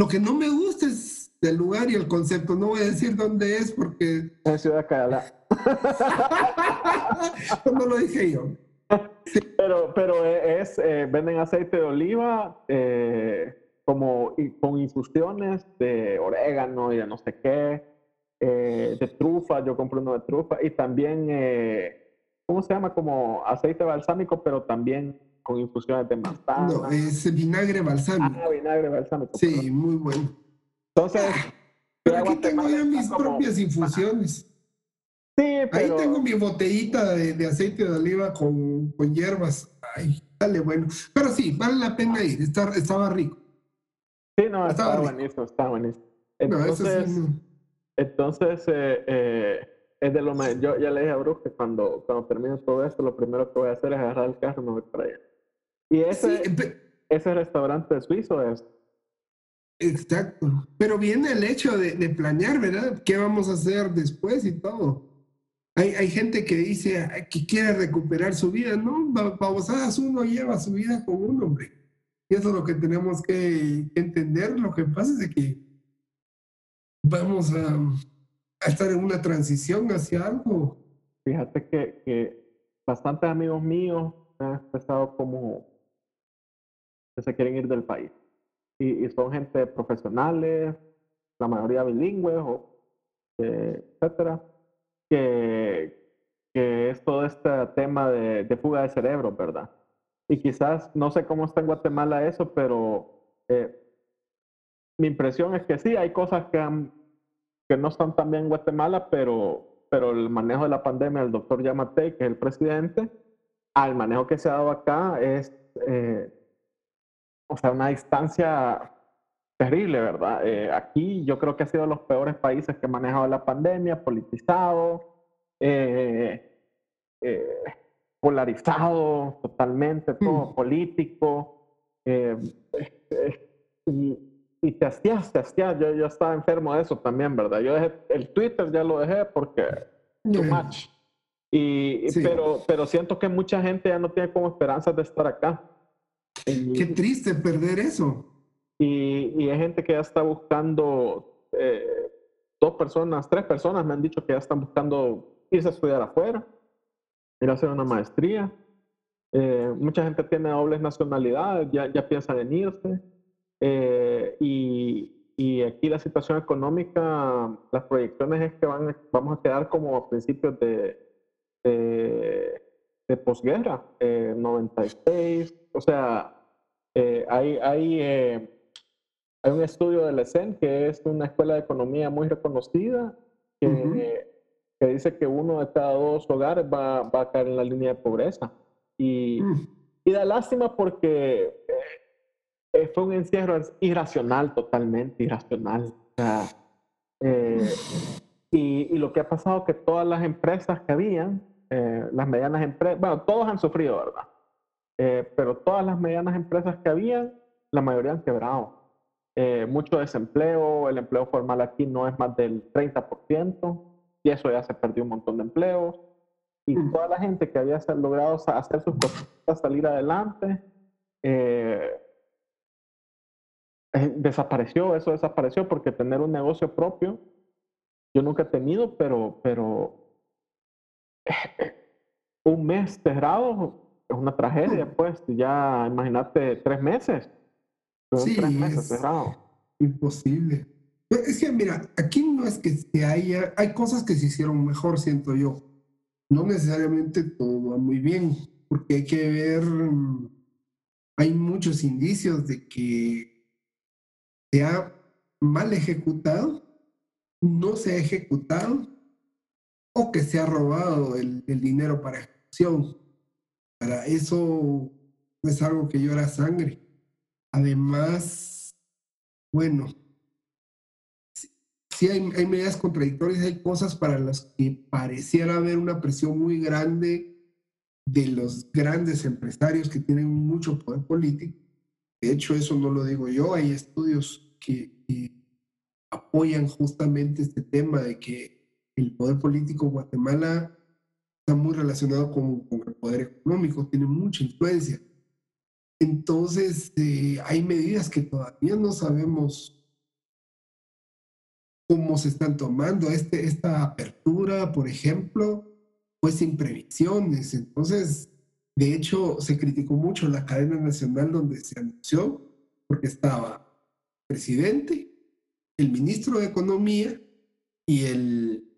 Lo que no me gusta es el lugar y el concepto. No voy a decir dónde es porque... En Ciudad Cala. no lo dije yo. Pero, pero es, eh, venden aceite de oliva eh, como con infusiones de orégano y de no sé qué, eh, de trufa, yo compré uno de trufa y también, ¿cómo se llama? Como aceite balsámico, pero también con infusiones de manzana. No, es vinagre balsámico. Ah, vinagre balsámico. Sí, muy bueno. Entonces, ah, pero aquí tengo ya mis propias infusiones. Sí, pero... Ahí tengo mi botellita de, aceite de oliva con, con, hierbas. Ay, dale, bueno. Pero sí, vale la pena ir. estaba rico. Sí, no, estaba, buenísimo, estaba buenísimo. Entonces, no, sí, entonces eh, eh, es de lo más. Yo ya le dije a Bruce que cuando, cuando termine todo esto, lo primero que voy a hacer es agarrar el carro y me voy para allá. Y ese, ese restaurante suizo es. Exacto. Pero viene el hecho de, de, planear, ¿verdad? ¿Qué vamos a hacer después y todo? Hay, hay gente que dice que quiere recuperar su vida, ¿no? Babosadas uno lleva su vida con un hombre. Y eso es lo que tenemos que entender. Lo que pasa es que vamos a, a estar en una transición hacia algo. Fíjate que, que bastantes amigos míos han expresado como se quieren ir del país. Y, son gente profesionales, la mayoría bilingües, o, eh, etcétera, que, que, es todo este tema de, de, fuga de cerebro, ¿verdad? Y quizás, no sé cómo está en Guatemala eso, pero eh, mi impresión es que sí, hay cosas que, que no están tan bien en Guatemala, pero, pero el manejo de la pandemia, el doctor Yamate, que es el presidente, al manejo que se ha dado acá es... Eh, o sea, una distancia terrible, ¿verdad? Eh, aquí yo creo que ha sido de los peores países que ha manejado la pandemia, politizado, eh, eh, polarizado totalmente, todo mm. político. Y, y, te hacías, te hacías, yo, yo estaba enfermo de eso también, ¿verdad? Yo dejé, el Twitter ya lo dejé porque too much. Y, pero, pero siento que mucha gente ya no tiene como esperanzas de estar acá. Qué triste perder eso. Y, y, hay gente que ya está buscando, eh, dos personas, tres personas me han dicho que ya están buscando irse a estudiar afuera, ir a hacer una maestría. Eh, mucha gente tiene dobles nacionalidades, ya, ya piensan en irse. Eh, y, y, aquí la situación económica, las proyecciones es que van, vamos a quedar como a principios de, de, de posguerra, 96. O sea, hay, hay hay un estudio del ESEN, que es una escuela de economía muy reconocida, que, que dice que uno de cada dos hogares va, va, a caer en la línea de pobreza. Y, mm. y da lástima porque eh, fue un encierro irracional, totalmente irracional. O sea, eh, y, y, lo que ha pasado es que todas las empresas que habían, eh, las medianas empresas, bueno, todos han sufrido, ¿verdad? Pero todas las medianas empresas que habían, la mayoría han quebrado. Eh, mucho desempleo, el empleo formal aquí no es más del 30% y eso ya se perdió un montón de empleos. Y mm. toda la gente que había logrado hacer sus cosas, salir adelante, eh, eh, desapareció, eso desapareció porque tener un negocio propio, yo nunca he tenido, pero, pero un mes cerrado es una tragedia, mm. pues ya imagínate tres meses sí, es Imposible. Es que, mira, aquí no es que se haya, hay cosas que se hicieron mejor, siento yo. No necesariamente todo va muy bien, porque hay que ver, hay muchos indicios de que se ha mal ejecutado, no se ha ejecutado, o que se ha robado el, el dinero para ejecución. Para eso es algo que llora sangre. Además, bueno, sí hay, medidas contradictorias, hay cosas para las que pareciera haber una presión muy grande de los grandes empresarios que tienen mucho poder político. De hecho, eso no lo digo yo, hay estudios que, apoyan justamente este tema de que el poder político en Guatemala está muy relacionado con, con el poder económico, tiene mucha influencia. Entonces, eh, hay medidas que todavía no sabemos cómo se están tomando. Este, esta apertura, por ejemplo, fue sin previsiones. Entonces, de hecho, se criticó mucho la cadena nacional donde se anunció, porque estaba el presidente, el ministro de Economía y el,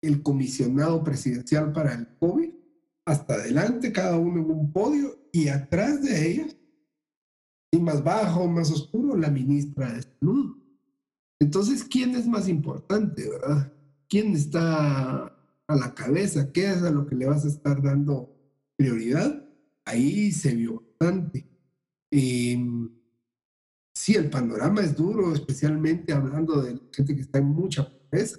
el comisionado presidencial para el COVID, hasta adelante, cada uno en un podio, y atrás de ellos y más bajo, más oscuro, la ministra de Salud. Entonces, ¿quién es más importante, verdad? ¿Quién está a la cabeza? ¿Qué es a lo que le vas a estar dando prioridad? Ahí se vio bastante. Em, sí, el panorama es duro, especialmente hablando de gente que está en mucha pobreza.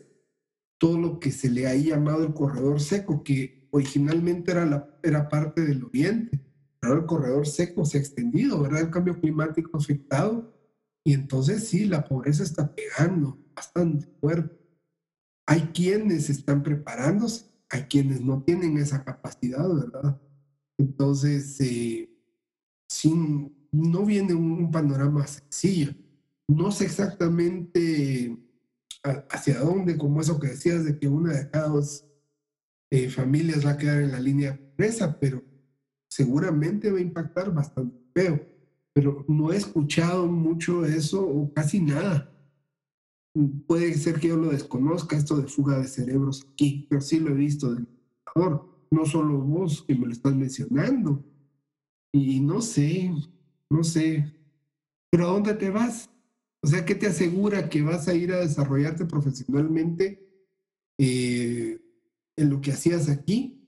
Todo lo que se le ha llamado el corredor seco, que originalmente era, la, era parte del oriente, el corredor seco se ha extendido, ¿verdad? El cambio climático ha afectado y entonces sí, la pobreza está pegando bastante fuerte. Hay quienes están preparándose, hay quienes no tienen esa capacidad, ¿verdad? Entonces, eh, no viene un, panorama sencillo. No sé exactamente hacia dónde, como eso que decías de que una de cada dos eh, familias va a quedar en la línea pobreza, pero seguramente va a impactar bastante feo, pero no he escuchado mucho eso o casi nada. Puede ser que yo lo desconozca, esto de fuga de cerebros aquí, pero sí lo he visto del computador, no solo vos que me lo estás mencionando. Y no sé, no sé, pero ¿a dónde te vas? O sea, ¿qué te asegura que vas a ir a desarrollarte profesionalmente eh, en lo que hacías aquí,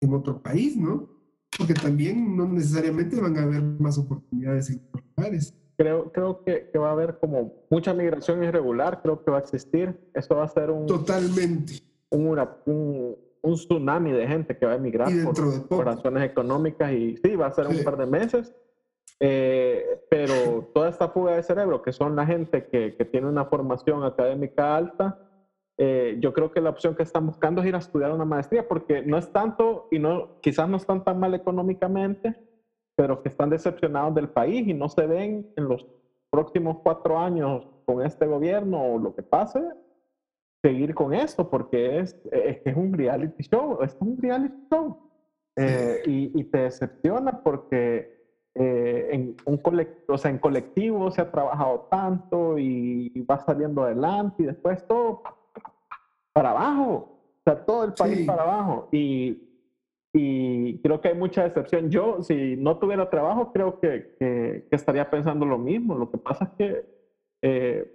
en otro país, no? porque también no necesariamente van a haber más oportunidades en otros lugares. Creo, creo que, que, va a haber como mucha migración irregular, creo que va a existir. Esto va a ser un... Totalmente. Un, un, un tsunami de gente que va a emigrar por, razones económicas y sí, va a ser un par de meses. Eh, pero toda esta fuga de cerebro, que son la gente que, que tiene una formación académica alta, eh, yo creo que la opción que están buscando es ir a estudiar una maestría, porque no es tanto, y no, quizás no están tan mal económicamente, pero que están decepcionados del país y no se ven en los próximos cuatro años con este gobierno o lo que pase, seguir con esto porque es, es, un reality show, es un reality show. Eh, y, te decepciona porque eh, en, un colectivo, o sea, en colectivo se ha trabajado tanto y va saliendo adelante y después todo para abajo, o sea, todo el país para abajo. Y, y, creo que hay mucha decepción. Yo, si no tuviera trabajo, creo que, que, estaría pensando lo mismo. Lo que pasa es que eh,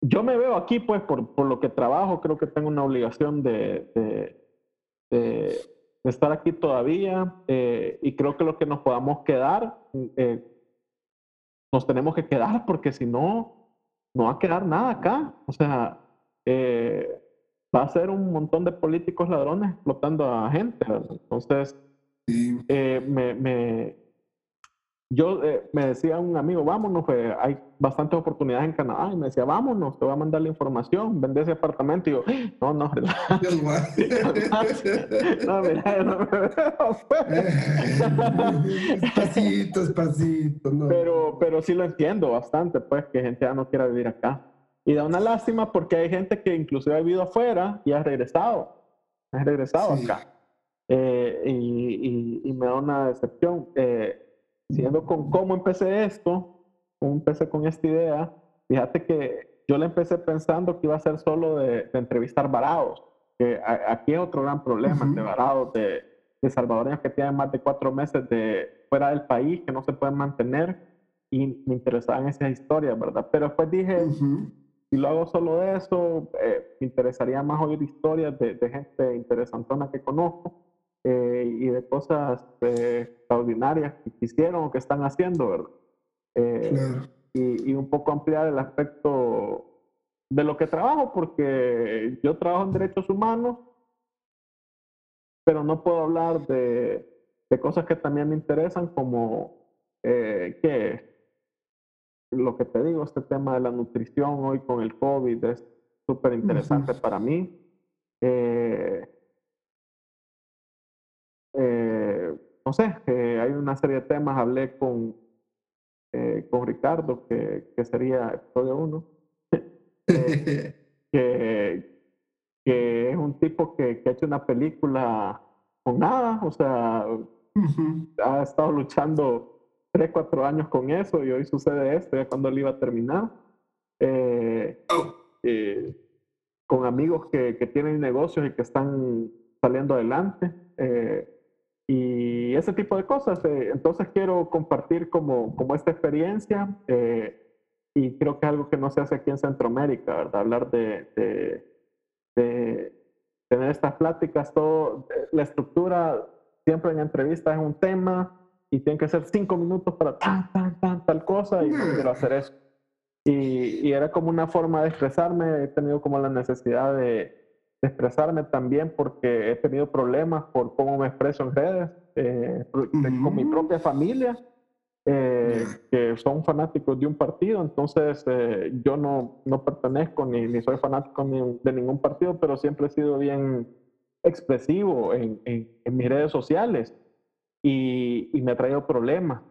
yo me veo aquí, pues, por, por, lo que trabajo, creo que tengo una obligación de, de, estar aquí todavía eh, y creo que lo que nos podamos quedar, eh, nos tenemos que quedar porque si no, no va a quedar nada acá. O sea, eh, va a ser un montón de políticos ladrones explotando a gente. Entonces, me, me, yo eh, me decía un amigo, vámonos, pues, hay bastantes oportunidades en Canadá. Y me decía, vámonos, te voy a mandar la información, vende ese apartamento. Y yo, no, no, no, mira, no me Despacito, despacito. No. Pero, pero sí lo entiendo bastante, pues, que gente ya no quiera vivir acá. Y da una lástima porque hay gente que inclusive ha vivido afuera y ha regresado. Ha regresado acá. Eh, y, y, y, me da una decepción. Eh, siguiendo con cómo empecé esto, cómo empecé con esta idea, fíjate que yo le empecé pensando que iba a ser solo de, entrevistar varados, que aquí es otro gran problema de varados, de, de, salvadoreños que tienen más de cuatro meses de fuera del país, que no se pueden mantener, y me interesaban esas historias, ¿verdad? Pero después dije, si lo hago solo de eso, eh, me interesaría más oír historias de, de gente interesantona que conozco eh, y de cosas eh, extraordinarias que hicieron o que están haciendo, ¿verdad? Eh, y, y, un poco ampliar el aspecto de lo que trabajo, porque yo trabajo en derechos humanos, pero no puedo hablar de, de cosas que también me interesan, como que lo que te digo, este tema de la nutrición hoy con el COVID es súper interesante para mí. Eh, no sé, hay una serie de temas, hablé con, eh, con Ricardo, que, que sería episodio uno, eh, que, que, es un tipo que, que, ha hecho una película con nada, o sea, ha estado luchando tres, cuatro años con eso y hoy sucede esto, ya cuando él iba a terminar. Oh. con amigos que, que, tienen negocios y que están saliendo adelante. Eh, y ese tipo de cosas. Eh, entonces quiero compartir como, como esta experiencia eh, y creo que es algo que no se hace aquí en Centroamérica, ¿verdad? Hablar de, de, tener estas pláticas, todo, la estructura siempre en entrevistas es un tema y tienen que ser cinco minutos para tan, tan, tan, tal cosa y no quiero hacer eso. Y, y era como una forma de expresarme, he tenido como la necesidad de, expresarme también porque he tenido problemas por cómo me expreso en redes, eh, con mi propia familia, eh, que son fanáticos de un partido, entonces eh, yo no, no pertenezco ni, ni soy fanático de ningún partido, pero siempre he sido bien expresivo en, en, mis redes sociales. Y, y, me ha traído problemas.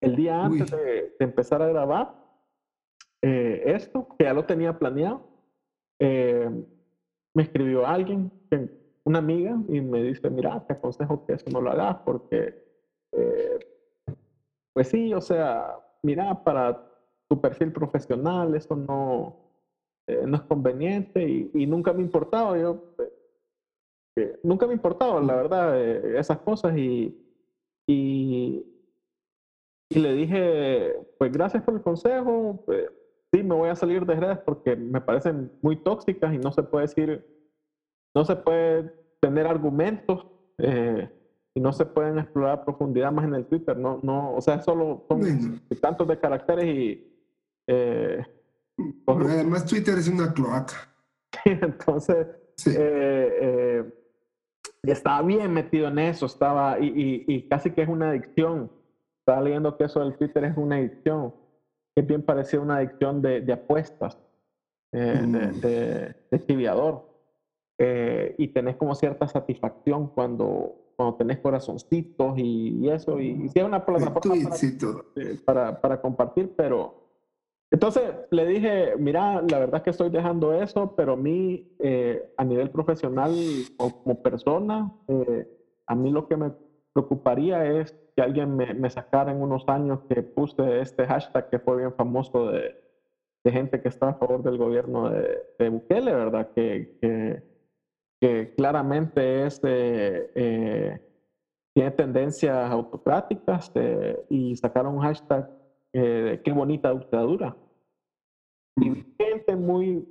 El día antes de, de, empezar a grabar esto, que ya lo tenía planeado, me escribió alguien, una amiga, y me dice, mira, te aconsejo que eso no lo hagas porque, eh, pues sí, o sea, mira, para tu perfil profesional eso no, eh, no es conveniente y, nunca me ha importado, yo, eh, nunca me ha importado, la verdad, esas cosas y, y, y, le dije, pues gracias por el consejo, pues, sí, me voy a salir de redes porque me parecen muy tóxicas y no se puede decir, no se puede tener argumentos eh, y no se pueden explorar a profundidad más en el Twitter. No, no, o sea, solo son tantos de caracteres y... Eh, además Twitter es una cloaca. Entonces, eh, estaba bien metido en eso, estaba, y, y, casi que es una adicción. Estaba leyendo que eso del Twitter es una adicción es bien parecido a una adicción de, de apuestas, eh, mm. de, de, eh, y tenés como cierta satisfacción cuando, cuando tenés corazoncitos y, eso. Y, y si es una plataforma para, para, para, compartir, pero, Entonces le dije, mira, la verdad que estoy dejando eso, pero a mí, eh, a nivel profesional o como persona, eh, a mí lo que me preocuparía es que alguien me, sacara en unos años que puse este hashtag que fue bien famoso de, gente que está a favor del gobierno de, de Bukele, ¿verdad? Que, que, claramente es eh, tiene tendencias autocráticas y sacaron un hashtag qué bonita dictadura. Y gente muy,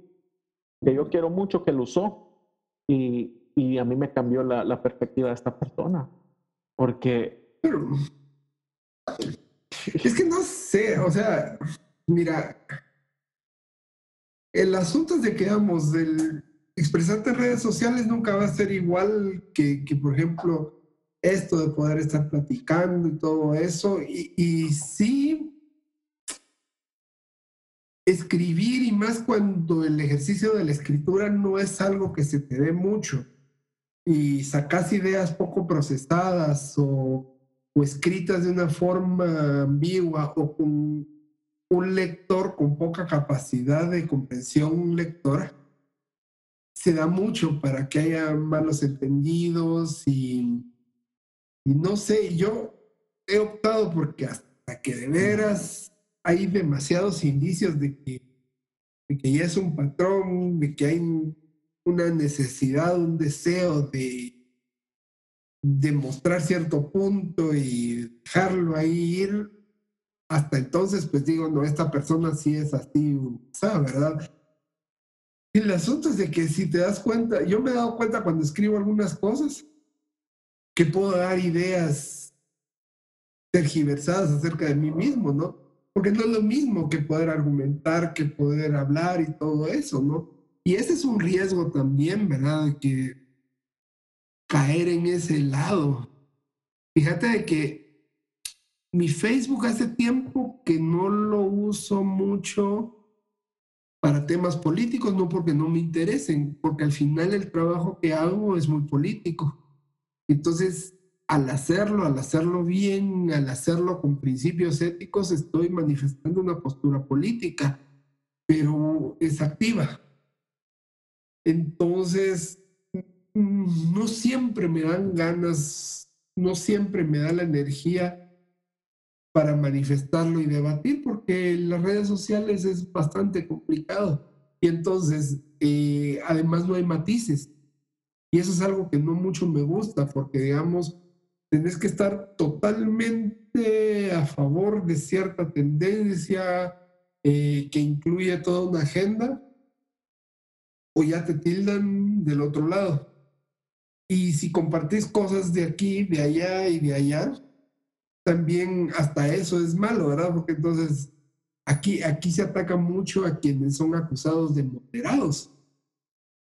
que yo quiero mucho que lo usó y, y a mí me cambió la, la, perspectiva de esta persona. Porque... es que no sé, o sea, mira, el asunto es de que, digamos, el expresarte en redes sociales nunca va a ser igual que, que por ejemplo, esto de poder estar platicando y todo eso. Y, y sí escribir y más cuando el ejercicio de la escritura no es algo que se te dé mucho y sacas ideas poco procesadas o, escritas de una forma ambigua o con un lector con poca capacidad de comprensión lectora, se da mucho para que haya malos entendidos y, y no sé, yo he optado porque hasta que de veras hay demasiados indicios de que, que ya es un patrón, de que hay una necesidad, un deseo de demostrar cierto punto y dejarlo ahí ir. Hasta entonces, pues digo, no, esta persona sí es así, ¿sabes? ¿Verdad? El asunto es de que si te das cuenta, yo me he dado cuenta cuando escribo algunas cosas, que puedo dar ideas tergiversadas acerca de mí mismo, ¿no? porque no es lo mismo que poder argumentar, que poder hablar y todo eso, ¿no? Y ese es un riesgo también, ¿verdad? Que caer en ese lado. Fíjate de que mi Facebook hace tiempo que no lo uso mucho para temas políticos, no porque no me interesen, porque al final el trabajo que hago es muy político. Entonces, al hacerlo, al hacerlo bien, al hacerlo con principios éticos, estoy manifestando una postura política, pero es activa. Entonces, no siempre me dan ganas, no siempre me da la energía para manifestarlo y debatir, porque en las redes sociales es bastante complicado. Y entonces, eh, además no hay matices. Y eso es algo que no mucho me gusta, porque digamos, tenés que estar totalmente a favor de cierta tendencia eh, que incluye toda una agenda, o ya te tildan del otro lado. Y si compartís cosas de aquí, de allá y de allá, también hasta eso es malo, ¿verdad? Porque entonces aquí, aquí se ataca mucho a quienes son acusados de moderados.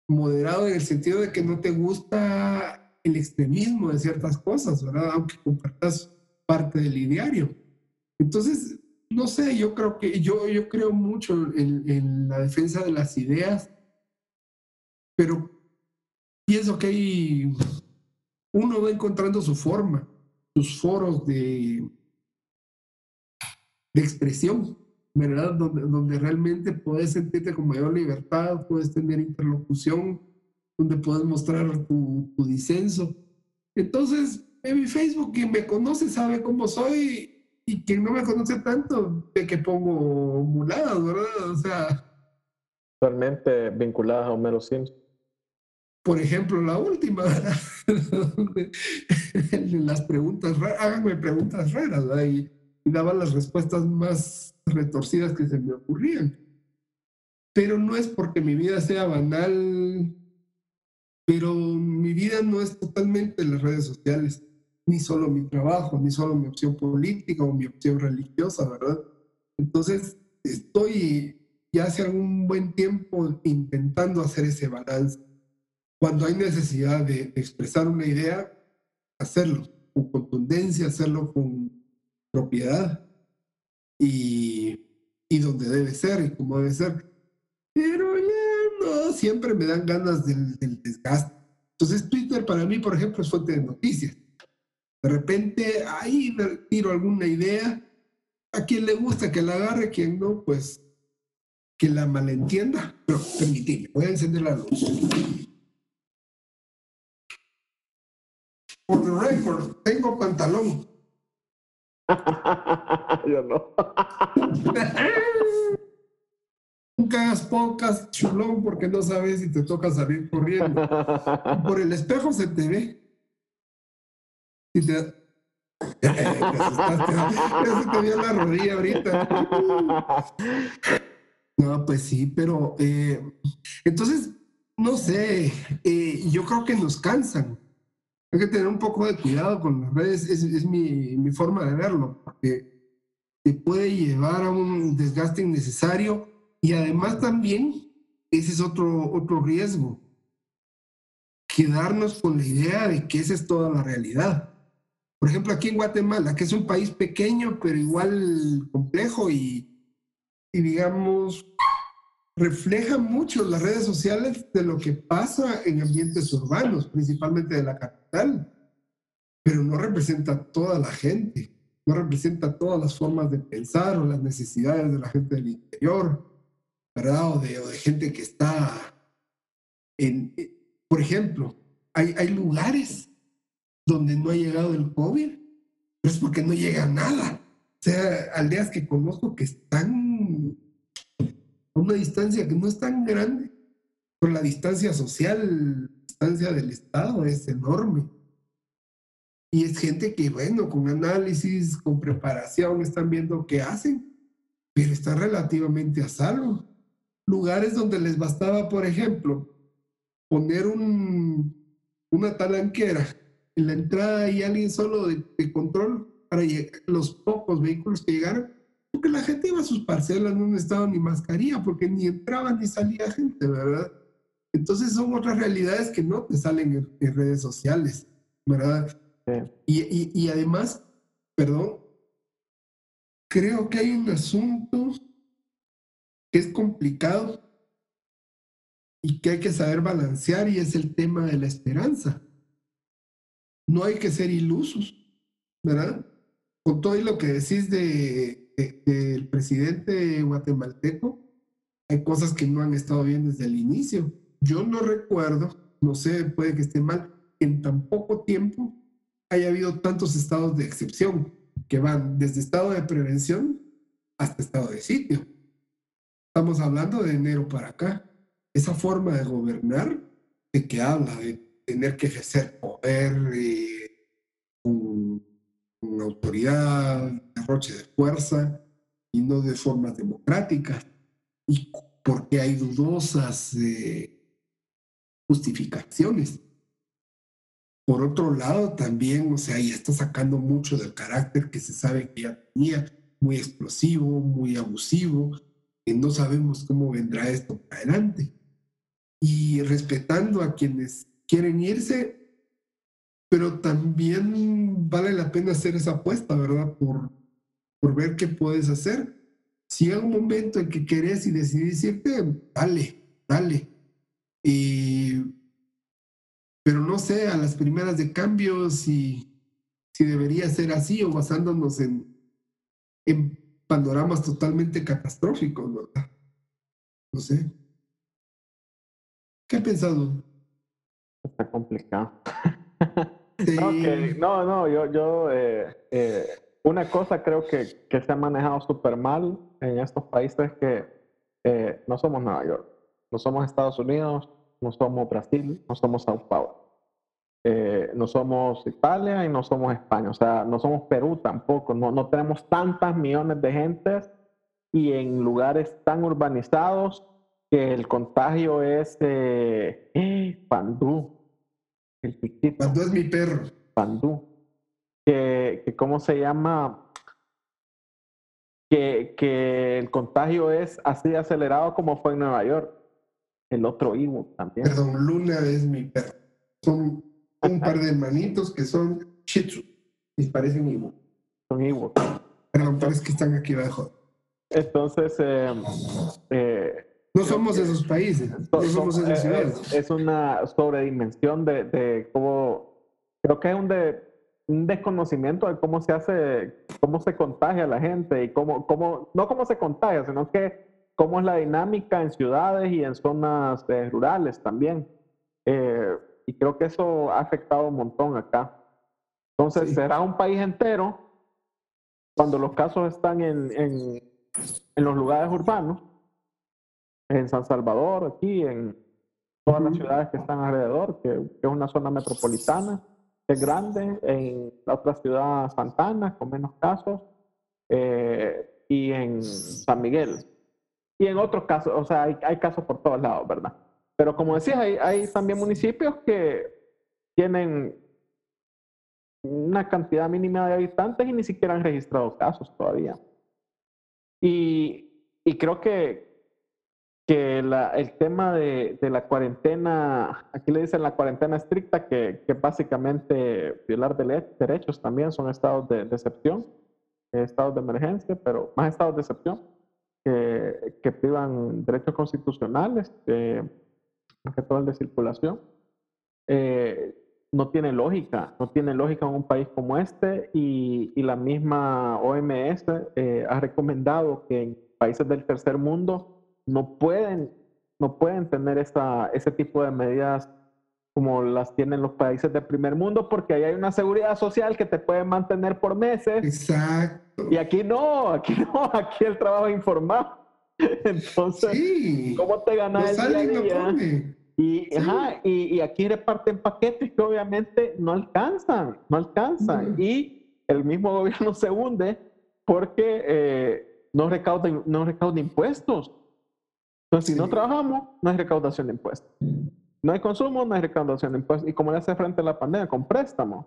Moderado en el sentido de que no te gusta el extremismo de ciertas cosas, ¿verdad? Aunque compartas parte del ideario. Entonces, no sé, yo creo que yo, yo creo mucho en, en la defensa de las ideas, pero pienso que hay, uno va encontrando su forma, sus foros de, de expresión, ¿verdad? Donde, donde realmente puedes sentirte con mayor libertad, puedes tener interlocución donde puedes mostrar tu, disenso. Entonces, en mi Facebook, quien me conoce sabe cómo soy y quien no me conoce tanto, de que pongo muladas, ¿verdad? O sea... Vinculadas a Homero Simpson. Por ejemplo, la última, las preguntas raras, háganme preguntas raras. Y, y las respuestas más retorcidas que se me ocurrían. Pero no es porque mi vida sea banal pero mi vida no es totalmente en las redes sociales, ni solo mi trabajo, ni solo mi opción política o mi opción religiosa, ¿verdad? Entonces, estoy ya hace algún buen tiempo intentando hacer ese balance. Cuando hay necesidad de, expresar una idea, hacerlo con contundencia, hacerlo con propiedad y, y donde debe ser y como debe ser. Pero siempre me dan ganas del, desgaste. Entonces Twitter para mí, por ejemplo, es fuente de noticias. De repente ahí tiro alguna idea, a quien le gusta que la agarre, quien no, pues que la malentienda, pero permitidme, voy a encender la luz. Por the record, tengo pantalón. Yo no. Nunca hagas pocas, chulón, porque no sabes si te toca salir corriendo. Por el espejo se te ve. Y te... te asustaste. Ya se te vio la rodilla ahorita. No, pues sí, pero eh, entonces, no sé, eh, yo creo que nos cansan. Hay que tener un poco de cuidado con las redes, es, es mi, forma de verlo, porque te puede llevar a un desgaste innecesario y además también, ese es otro, otro riesgo, quedarnos con la idea de que esa es toda la realidad. Por ejemplo, aquí en Guatemala, que es un país pequeño, pero igual complejo y, y digamos, refleja mucho las redes sociales de lo que pasa en ambientes urbanos, principalmente de la capital, pero no representa a toda la gente, no representa todas las formas de pensar o las necesidades de la gente del interior, ¿verdad? O de, o de gente que está en, por ejemplo, hay, hay lugares donde no ha llegado el COVID, pero es porque no llega nada. O sea, aldeas que conozco que están una distancia que no es tan grande, pero la distancia social, la distancia del Estado es enorme. Y es gente que, bueno, con análisis, con preparación, están viendo qué hacen, pero están relativamente a salvo. Lugares donde les bastaba, por ejemplo, poner un, una talanquera en la entrada y alguien solo de, de control para los pocos vehículos que llegaran, porque la gente iba a sus parcelas, no estaba ni mascarilla, porque ni entraba ni salía gente, ¿verdad? Entonces son otras realidades que no te salen en, en redes sociales, ¿verdad? Sí. Y, y, y, además, perdón, creo que hay un asunto que es complicado y que hay que saber balancear y es el tema de la esperanza. No hay que ser ilusos, ¿verdad? Con todo lo que decís de del presidente guatemalteco, hay cosas que no han estado bien desde el inicio. Yo no recuerdo, no sé, puede que esté mal, en tan poco tiempo haya habido tantos estados de excepción que van desde estado de prevención hasta estado de sitio. Estamos hablando de enero para acá. Esa forma de gobernar, de que habla de tener que ejercer poder eh, con, autoridad, derroche de fuerza y no de formas democráticas. Y porque hay dudosas eh, justificaciones. Por otro lado, también, o sea, ya está sacando mucho del carácter que se sabe que ya tenía, muy explosivo, muy abusivo, que no sabemos cómo vendrá esto para adelante. Y respetando a quienes quieren irse, pero también vale la pena hacer esa apuesta, ¿verdad? Por, por ver qué puedes hacer. Si hay un momento en que querés y decidís irte, dale, dale. Y, pero no sé, a las primeras de cambio, si, si debería ser así o basándonos en, en panoramas totalmente catastróficos, ¿verdad? No sé. ¿Qué has pensado? Está complicado. Sí. No, no, yo, yo eh, eh, una cosa creo que, que se ha manejado súper mal en estos países es que eh, no somos Nueva York, no somos Estados Unidos, no somos Brasil, no somos Sao Paulo, eh, no somos Italia y no somos España, o sea, no somos Perú tampoco, no, no tenemos tantas millones de gentes y en lugares tan urbanizados que el contagio es eh, eh Pandú, el piquito. Pandú es mi perro. Pandú. Que, que ¿cómo se llama? Que, que, el contagio es así acelerado como fue en Nueva York. El otro Ivo también. Perdón, Luna es mi perro. Son un par de hermanitos que son Shih Tzu y parecen Ivo. Son Ivo. Perdón, parece que están aquí abajo. Entonces, eh, eh, no somos que, esos países, no somos esas es, ciudades. Es una sobredimensión de, de cómo, creo que es un, de, un desconocimiento de cómo se hace, cómo se contagia la gente y cómo, cómo, no cómo se contagia, sino que cómo es la dinámica en ciudades y en zonas eh, rurales también. Eh, y creo que eso ha afectado un montón acá. Entonces, será un país entero cuando los casos están en, en, en los lugares urbanos, en San Salvador, aquí, en todas las ciudades que están alrededor, que, es una zona metropolitana, que es grande, en la otra ciudad Santana, con menos casos, eh, y en San Miguel. Y en otros casos, o sea, hay, hay casos por todos lados, ¿verdad? Pero como decías, hay, hay también municipios que tienen una cantidad mínima de habitantes y ni siquiera han registrado casos todavía. Y, y creo que, que la, el tema de, de, la cuarentena, aquí le dicen la cuarentena estricta, que, que básicamente violar de derechos también son estados de, excepción, estados de emergencia, pero más estados de excepción, que, que privan derechos constitucionales, que, que todo el de circulación. Eh, no tiene lógica, no tiene lógica en un país como este y, y la misma OMS eh, ha recomendado que en países del tercer mundo no pueden, no pueden tener esa, ese tipo de medidas como las tienen los países del primer mundo, porque ahí hay una seguridad social que te puede mantener por meses. Exacto. Y aquí no, aquí no, aquí el trabajo es informal. Entonces, ¿cómo te ganas el día Y, ajá, y, y, aquí reparten paquetes que obviamente no alcanzan, no alcanzan. Y el mismo gobierno se hunde porque eh, no, recauda, no recauda impuestos. Entonces, si no trabajamos, no hay recaudación de impuestos. No hay consumo, no hay recaudación de impuestos. ¿Y cómo le hace frente a la pandemia? Con préstamos.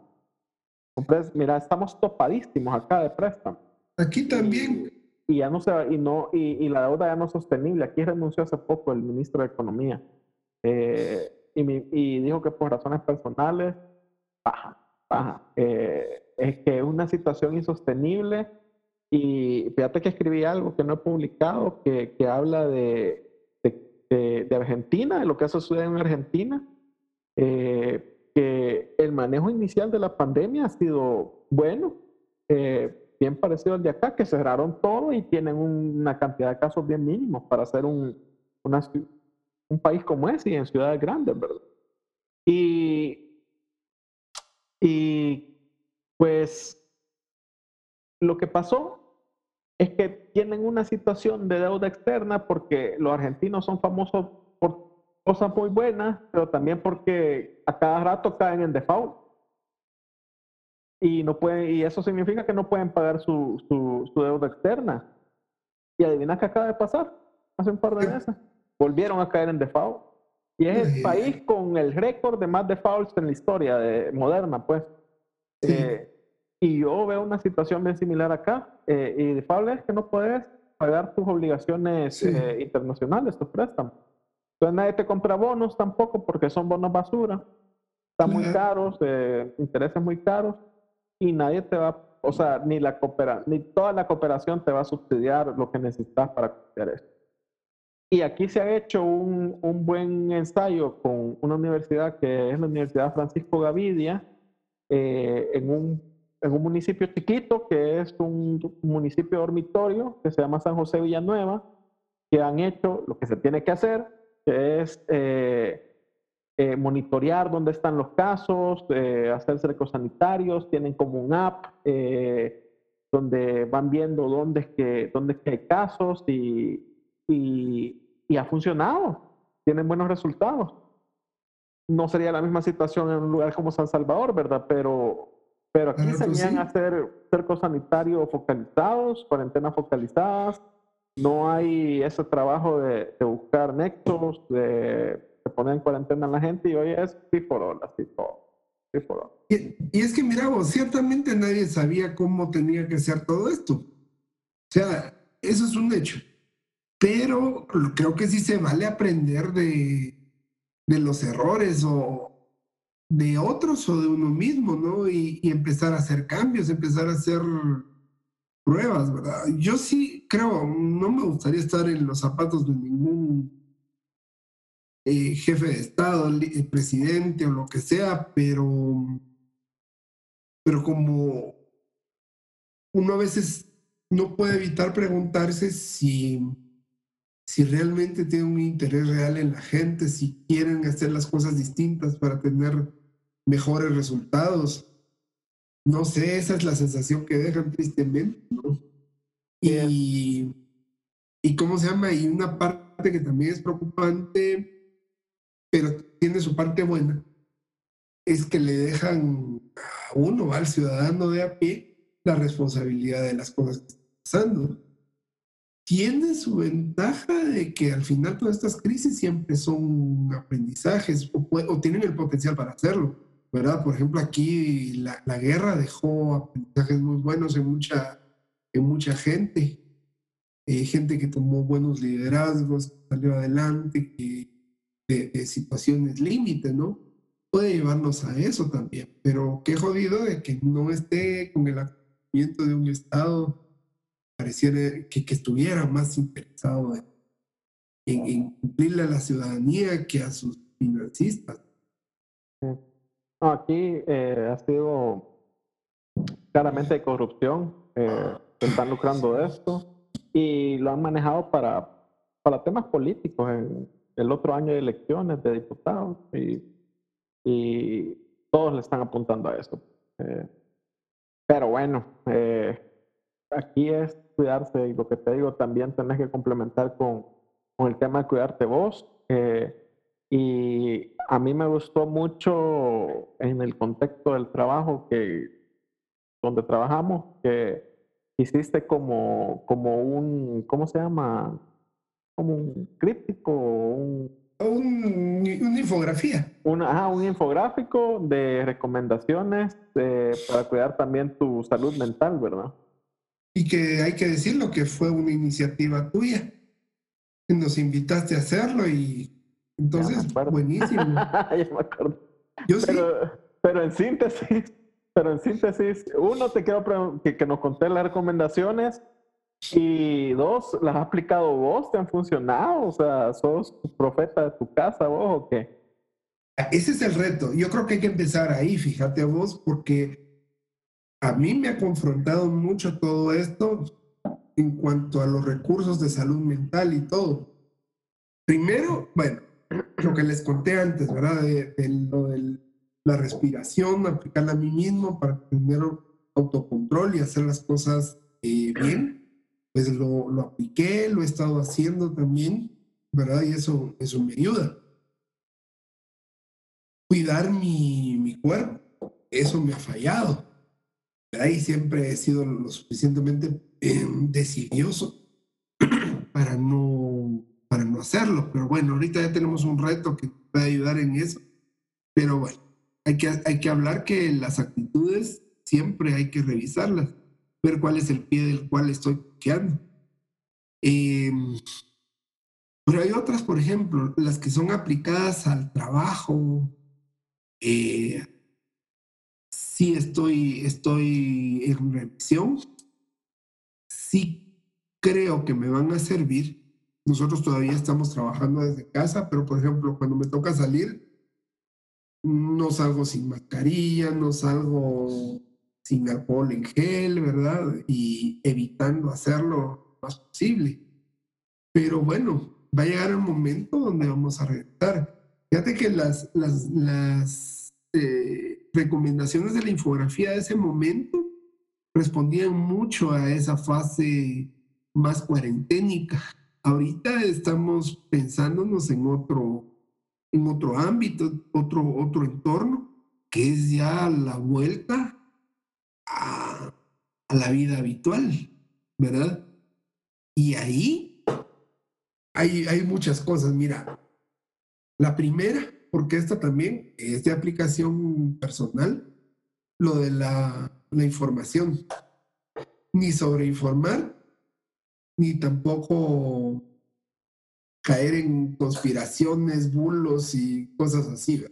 Mira, estamos topadísimos acá de préstamos. Aquí también. Y, ya no se y no y, y, la deuda ya no es sostenible. Aquí renunció hace poco el ministro de Economía eh, y, mi, y, dijo que por razones personales, baja, baja. Eh, es que es una situación insostenible. Y fíjate que escribí algo que no he publicado que, que habla de, de, Argentina, de lo que ha sucedido en Argentina, eh, que el manejo inicial de la pandemia ha sido bueno, eh, bien parecido al de acá, que cerraron todo y tienen una cantidad de casos bien mínimos para ser un, un país como ese y en ciudades grandes, ¿verdad? Y, y pues lo que pasó es que tienen una situación de deuda externa porque los argentinos son famosos por cosas muy buenas, pero también porque a cada rato caen en default. Y, no pueden, y eso significa que no pueden pagar su, su, deuda externa. Y adivina qué acaba de pasar hace un par de meses. Volvieron a caer en default. Y es el país con el récord de más defaults en la historia de, moderna, pues. Eh, y yo veo una situación bien similar acá. Eh, y de es que no puedes pagar tus obligaciones eh, internacionales, tus préstamos. Entonces nadie te compra bonos tampoco porque son bonos basura. Están muy caros, eh, intereses muy caros y nadie te va, o sea, ni la coopera, ni toda la cooperación te va a subsidiar lo que necesitas para hacer esto. Y aquí se ha hecho un, un, buen ensayo con una universidad que es la Universidad Francisco Gavidia, eh, en un en un municipio chiquito que es un municipio dormitorio que se llama San José Villanueva, que han hecho lo que se tiene que hacer, que es eh, eh, monitorear dónde están los casos, eh, hacer cercos sanitarios, tienen como un app donde van viendo dónde es que, dónde es que hay casos y, y ha funcionado, tienen buenos resultados. No sería la misma situación en un lugar como San Salvador, ¿verdad? Pero pero aquí se enseñan a hacer cercos sanitarios focalizados, cuarentenas focalizadas. No hay ese trabajo de, buscar nexos, de, poner en cuarentena a la gente y hoy es free así todo. Y, y, es que, mira vos, ciertamente nadie sabía cómo tenía que ser todo esto. O sea, eso es un hecho. Pero creo que sí se vale aprender de, de los errores o, de otros o de uno mismo, ¿no? Y, empezar a hacer cambios, empezar a hacer pruebas, ¿verdad? Yo sí creo, no me gustaría estar en los zapatos de ningún eh, jefe de Estado, eh, presidente o lo que sea, pero, pero como uno a veces no puede evitar preguntarse si, si realmente tienen un interés real en la gente, si quieren hacer las cosas distintas para tener mejores resultados. No sé, esa es la sensación que dejan tristemente, ¿no? Y, y cómo se llama, y una parte que también es preocupante, pero tiene su parte buena, es que le dejan a uno, al ciudadano de a pie, la responsabilidad de las cosas que están pasando tiene su ventaja de que al final todas estas crisis siempre son aprendizajes o, tienen el potencial para hacerlo, ¿verdad? Por ejemplo, aquí la, la, guerra dejó aprendizajes muy buenos en mucha, en mucha gente, eh, gente que tomó buenos liderazgos, salió adelante, que de, situaciones límite, ¿no? Puede llevarnos a eso también, pero qué jodido de que no esté con el acompañamiento de un Estado pareciera que, que estuviera más interesado en, cumplirle a la ciudadanía que a sus financistas. Aquí eh, ha sido claramente corrupción, eh, se están lucrando de esto y lo han manejado para, para temas políticos en el otro año de elecciones de diputados y, y todos le están apuntando a eso. Eh, pero bueno, aquí es cuidarse y lo que te digo, también tenés que complementar con, con el tema de cuidarte vos. Eh, y a mí me gustó mucho en el contexto del trabajo que donde trabajamos, que hiciste como, como un, ¿cómo se llama? Como un críptico, un... Un, una infografía. Una, un infográfico de recomendaciones eh, para cuidar también tu salud mental, ¿verdad? y que hay que decirlo que fue una iniciativa tuya. Nos invitaste a hacerlo y entonces, buenísimo. Yo sí. Pero, en síntesis, pero en síntesis, uno, te quiero que, que nos conté las recomendaciones y dos, ¿las has aplicado vos? ¿Te han funcionado? O sea, ¿sos profeta de tu casa vos o qué? Ese es el reto. Yo creo que hay que empezar ahí, fíjate vos, porque a mí me ha confrontado mucho todo esto en cuanto a los recursos de salud mental y todo. Primero, bueno, lo que les conté antes, ¿verdad? De, lo de la respiración, aplicarla a mí mismo para tener autocontrol y hacer las cosas eh, bien. Pues lo, lo, apliqué, lo he estado haciendo también, ¿verdad? Y eso, eso me ayuda. Cuidar mi, mi cuerpo, eso me ha fallado ahí siempre he sido lo suficientemente eh, decidioso para no, para no hacerlo. Pero bueno, ahorita ya tenemos un reto que puede ayudar en eso. Pero bueno, hay que, hay que hablar que las actitudes siempre hay que revisarlas, ver cuál es el pie del cual estoy quedando. Em, pero hay otras, por ejemplo, las que son aplicadas al trabajo, eh, sí estoy, estoy en revisión, sí creo que me van a servir. Nosotros todavía estamos trabajando desde casa, pero por ejemplo, cuando me toca salir, no salgo sin mascarilla, no salgo sin alcohol en gel, ¿verdad? Y evitando hacerlo lo más posible. Pero bueno, va a llegar el momento donde vamos a regresar. Fíjate que las, las, las eh, recomendaciones de la infografía de ese momento respondían mucho a esa fase más cuarenténica. Ahorita estamos pensándonos en otro, en otro ámbito, otro, otro entorno, que es ya la vuelta a, la vida habitual, ¿verdad? Y ahí hay, hay muchas cosas. Mira, la primera porque esto también es de aplicación personal, lo de la, la información. Ni sobreinformar, ni tampoco caer en conspiraciones, bulos y cosas así.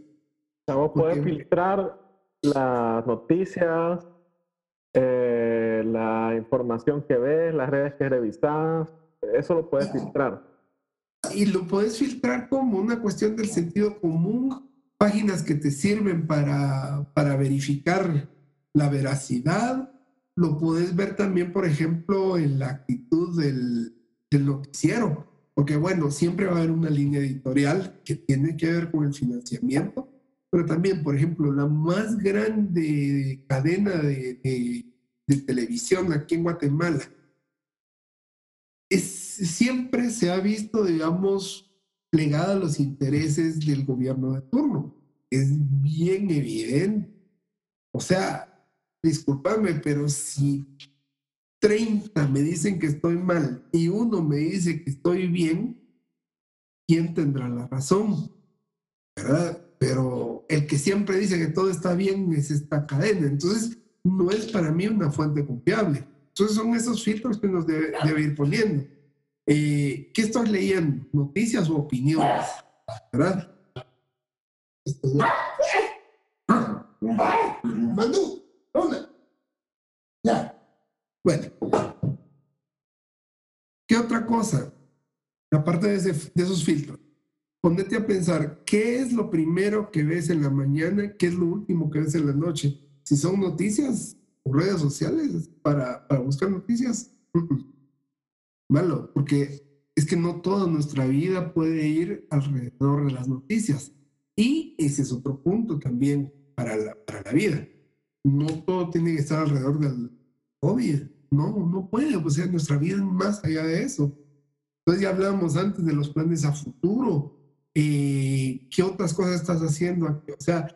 O poder filtrar las noticias, eh, la información que ves, las redes que revisas, eso lo puedes filtrar y lo puedes filtrar como una cuestión del sentido común, páginas que te sirven para, para verificar la veracidad. Lo puedes ver también, por ejemplo, en la actitud del, del noticiero. porque bueno, siempre va a haber una línea editorial que tiene que ver con el financiamiento, pero también, por ejemplo, la más grande cadena de, televisión aquí en Guatemala, es, siempre se ha visto, digamos, plegada a los intereses del gobierno de turno. Es bien evidente. O sea, discúlpame, pero si 30 me dicen que estoy mal y uno me dice que estoy bien, ¿quién tendrá la razón? ¿Verdad? Pero el que siempre dice que todo está bien es esta cadena. Entonces, no es para mí una fuente confiable. Entonces, son esos filtros que nos debe, ir poniendo. Eh, ¿Qué estoy leyendo? ¿Noticias o opiniones? ¿Verdad? Manu, Ya. Bueno, ¿qué otra cosa? Aparte de, esos filtros, ponete a pensar, ¿qué es lo primero que ves en la mañana? ¿Qué es lo último que ves en la noche? Si son noticias o redes sociales para, para buscar noticias, malo, porque es que no toda nuestra vida puede ir alrededor de las noticias. Y ese es otro punto también para la, para la vida. No todo tiene que estar alrededor del COVID. No, no puede, pues sea, nuestra vida es más allá de eso. Entonces ya hablábamos antes de los planes a futuro. Eh, ¿Qué otras cosas estás haciendo? O sea,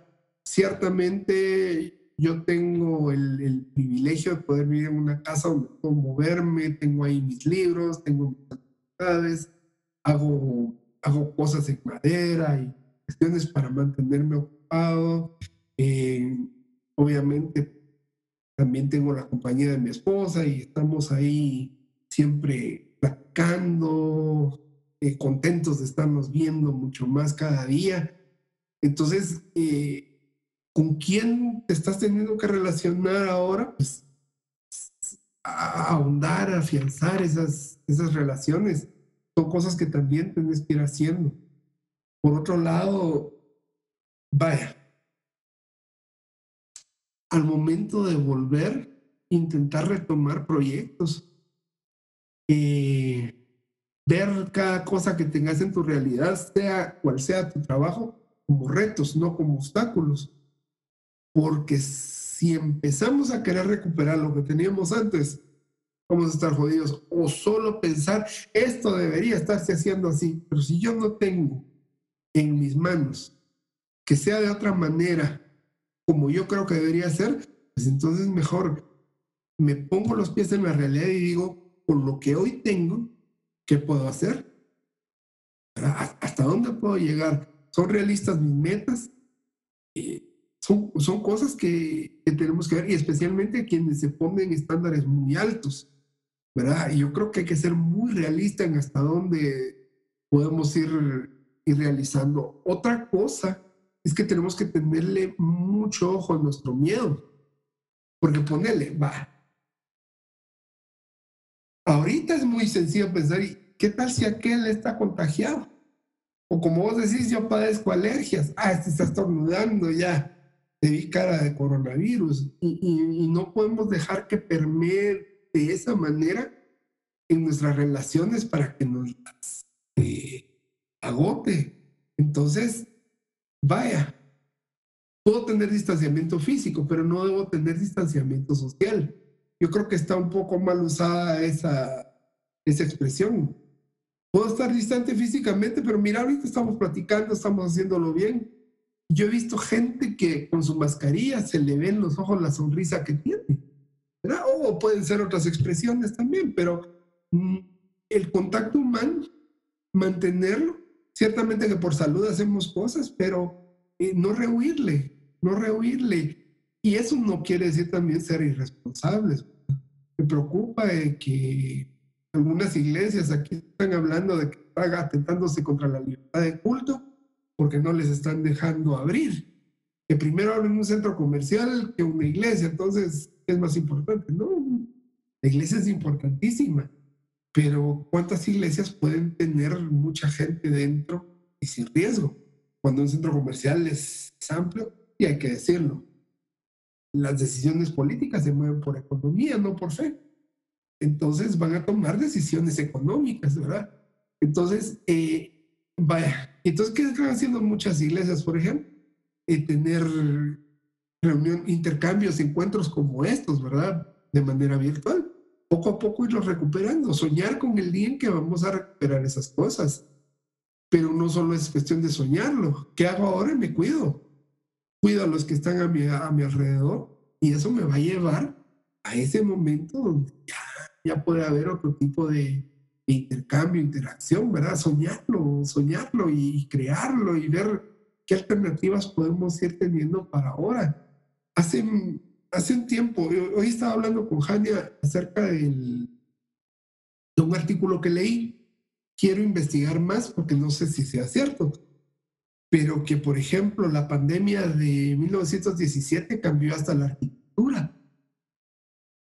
ciertamente yo tengo el, el, privilegio de poder vivir en una casa donde puedo moverme, tengo ahí mis libros, tengo mis actividades, hago, hago cosas en madera y cuestiones para mantenerme ocupado. Eh, obviamente también tengo la compañía de mi esposa y estamos ahí siempre platicando, eh, contentos de estarnos viendo mucho más cada día. Entonces, eh, ¿con quién te estás teniendo que relacionar ahora? Pues ahondar, afianzar esas, esas relaciones. Son cosas que también tienes que haciendo. Por otro lado, vaya, al momento de volver, intentar retomar proyectos, eh, ver cada cosa que tengas en tu realidad, sea cual sea tu trabajo, como retos, no como obstáculos. Porque si empezamos a querer recuperar lo que teníamos antes, vamos a estar jodidos. O solo pensar, esto debería estarse haciendo así, pero si yo no tengo en mis manos que sea de otra manera como yo creo que debería ser, pues entonces mejor me pongo los pies en la realidad y digo, con lo que hoy tengo, ¿qué puedo hacer? ¿Hasta dónde puedo llegar? ¿Son realistas mis metas? Eh, son, son cosas que, que, tenemos que ver y especialmente quienes se ponen estándares muy altos, ¿verdad? Y yo creo que hay que ser muy realista en hasta dónde podemos ir, ir realizando. Otra cosa es que tenemos que tenerle mucho ojo a nuestro miedo. Porque ponele, va. Ahorita es muy sencillo pensar, ¿y qué tal si aquel está contagiado? O como vos decís, yo padezco alergias. Ah, este está estornudando ya. Te vi cara de coronavirus. Y, no podemos dejar que permee de esa manera en nuestras relaciones para que nos eh, agote. Entonces, vaya, puedo tener distanciamiento físico, pero no debo tener distanciamiento social. Yo creo que está un poco mal usada esa, esa expresión. Puedo estar distante físicamente, pero mira, ahorita estamos platicando, estamos haciéndolo bien. Yo he visto gente que con su mascarilla se le ven los ojos la sonrisa que tiene. O pueden ser otras expresiones también, pero mm, el contacto humano, mantenerlo, Ciertamente que por salud hacemos cosas, pero eh, no rehuirle, no rehuirle. Y eso no quiere decir también ser irresponsables. Me preocupa que algunas iglesias aquí están hablando de que están atentándose contra la libertad de culto porque no les están dejando abrir. Que primero abren un centro comercial que una iglesia, entonces es más importante. No, la iglesia es importantísima pero ¿cuántas iglesias pueden tener mucha gente dentro y sin riesgo? Cuando un centro comercial es, amplio, y hay que decirlo, las decisiones políticas se mueven por economía, no por fe. Entonces van a tomar decisiones económicas, ¿verdad? Entonces, eh, vaya, entonces, ¿qué están haciendo muchas iglesias, por ejemplo? Eh, tener reunión, intercambios, encuentros como estos, ¿verdad? De manera virtual. Poco a poco irlos recuperando, soñar con el día en que vamos a recuperar esas cosas. Pero no solo es cuestión de soñarlo. ¿Qué hago ahora? Me cuido. Cuido a los que están a mi, a mi alrededor y eso me va a llevar a ese momento donde ya, ya puede haber otro tipo de, intercambio, interacción, ¿verdad? Soñarlo, soñarlo y crearlo y ver qué alternativas podemos ir teniendo para ahora. Hace, hace un tiempo, hoy estaba hablando con Jania acerca de un artículo que leí. Quiero investigar más porque no sé si sea cierto, pero que, por ejemplo, la pandemia de 1917 cambió hasta la arquitectura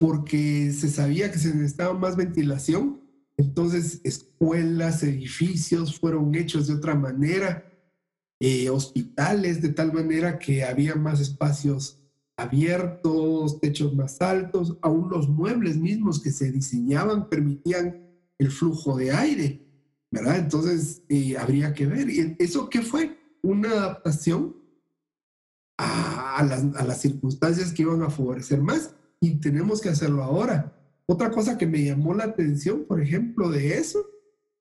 porque se sabía que se necesitaba más ventilación, entonces escuelas, edificios fueron hechos de otra manera, eh, hospitales de tal manera que había más espacios abiertos, techos más altos, aún los muebles mismos que se diseñaban permitían el flujo de aire, ¿verdad? Entonces eh, habría que ver. ¿Y eso qué fue? Una adaptación a, las, a las circunstancias que iban a favorecer más y tenemos que hacerlo ahora. Otra cosa que me llamó la atención, por ejemplo, de eso,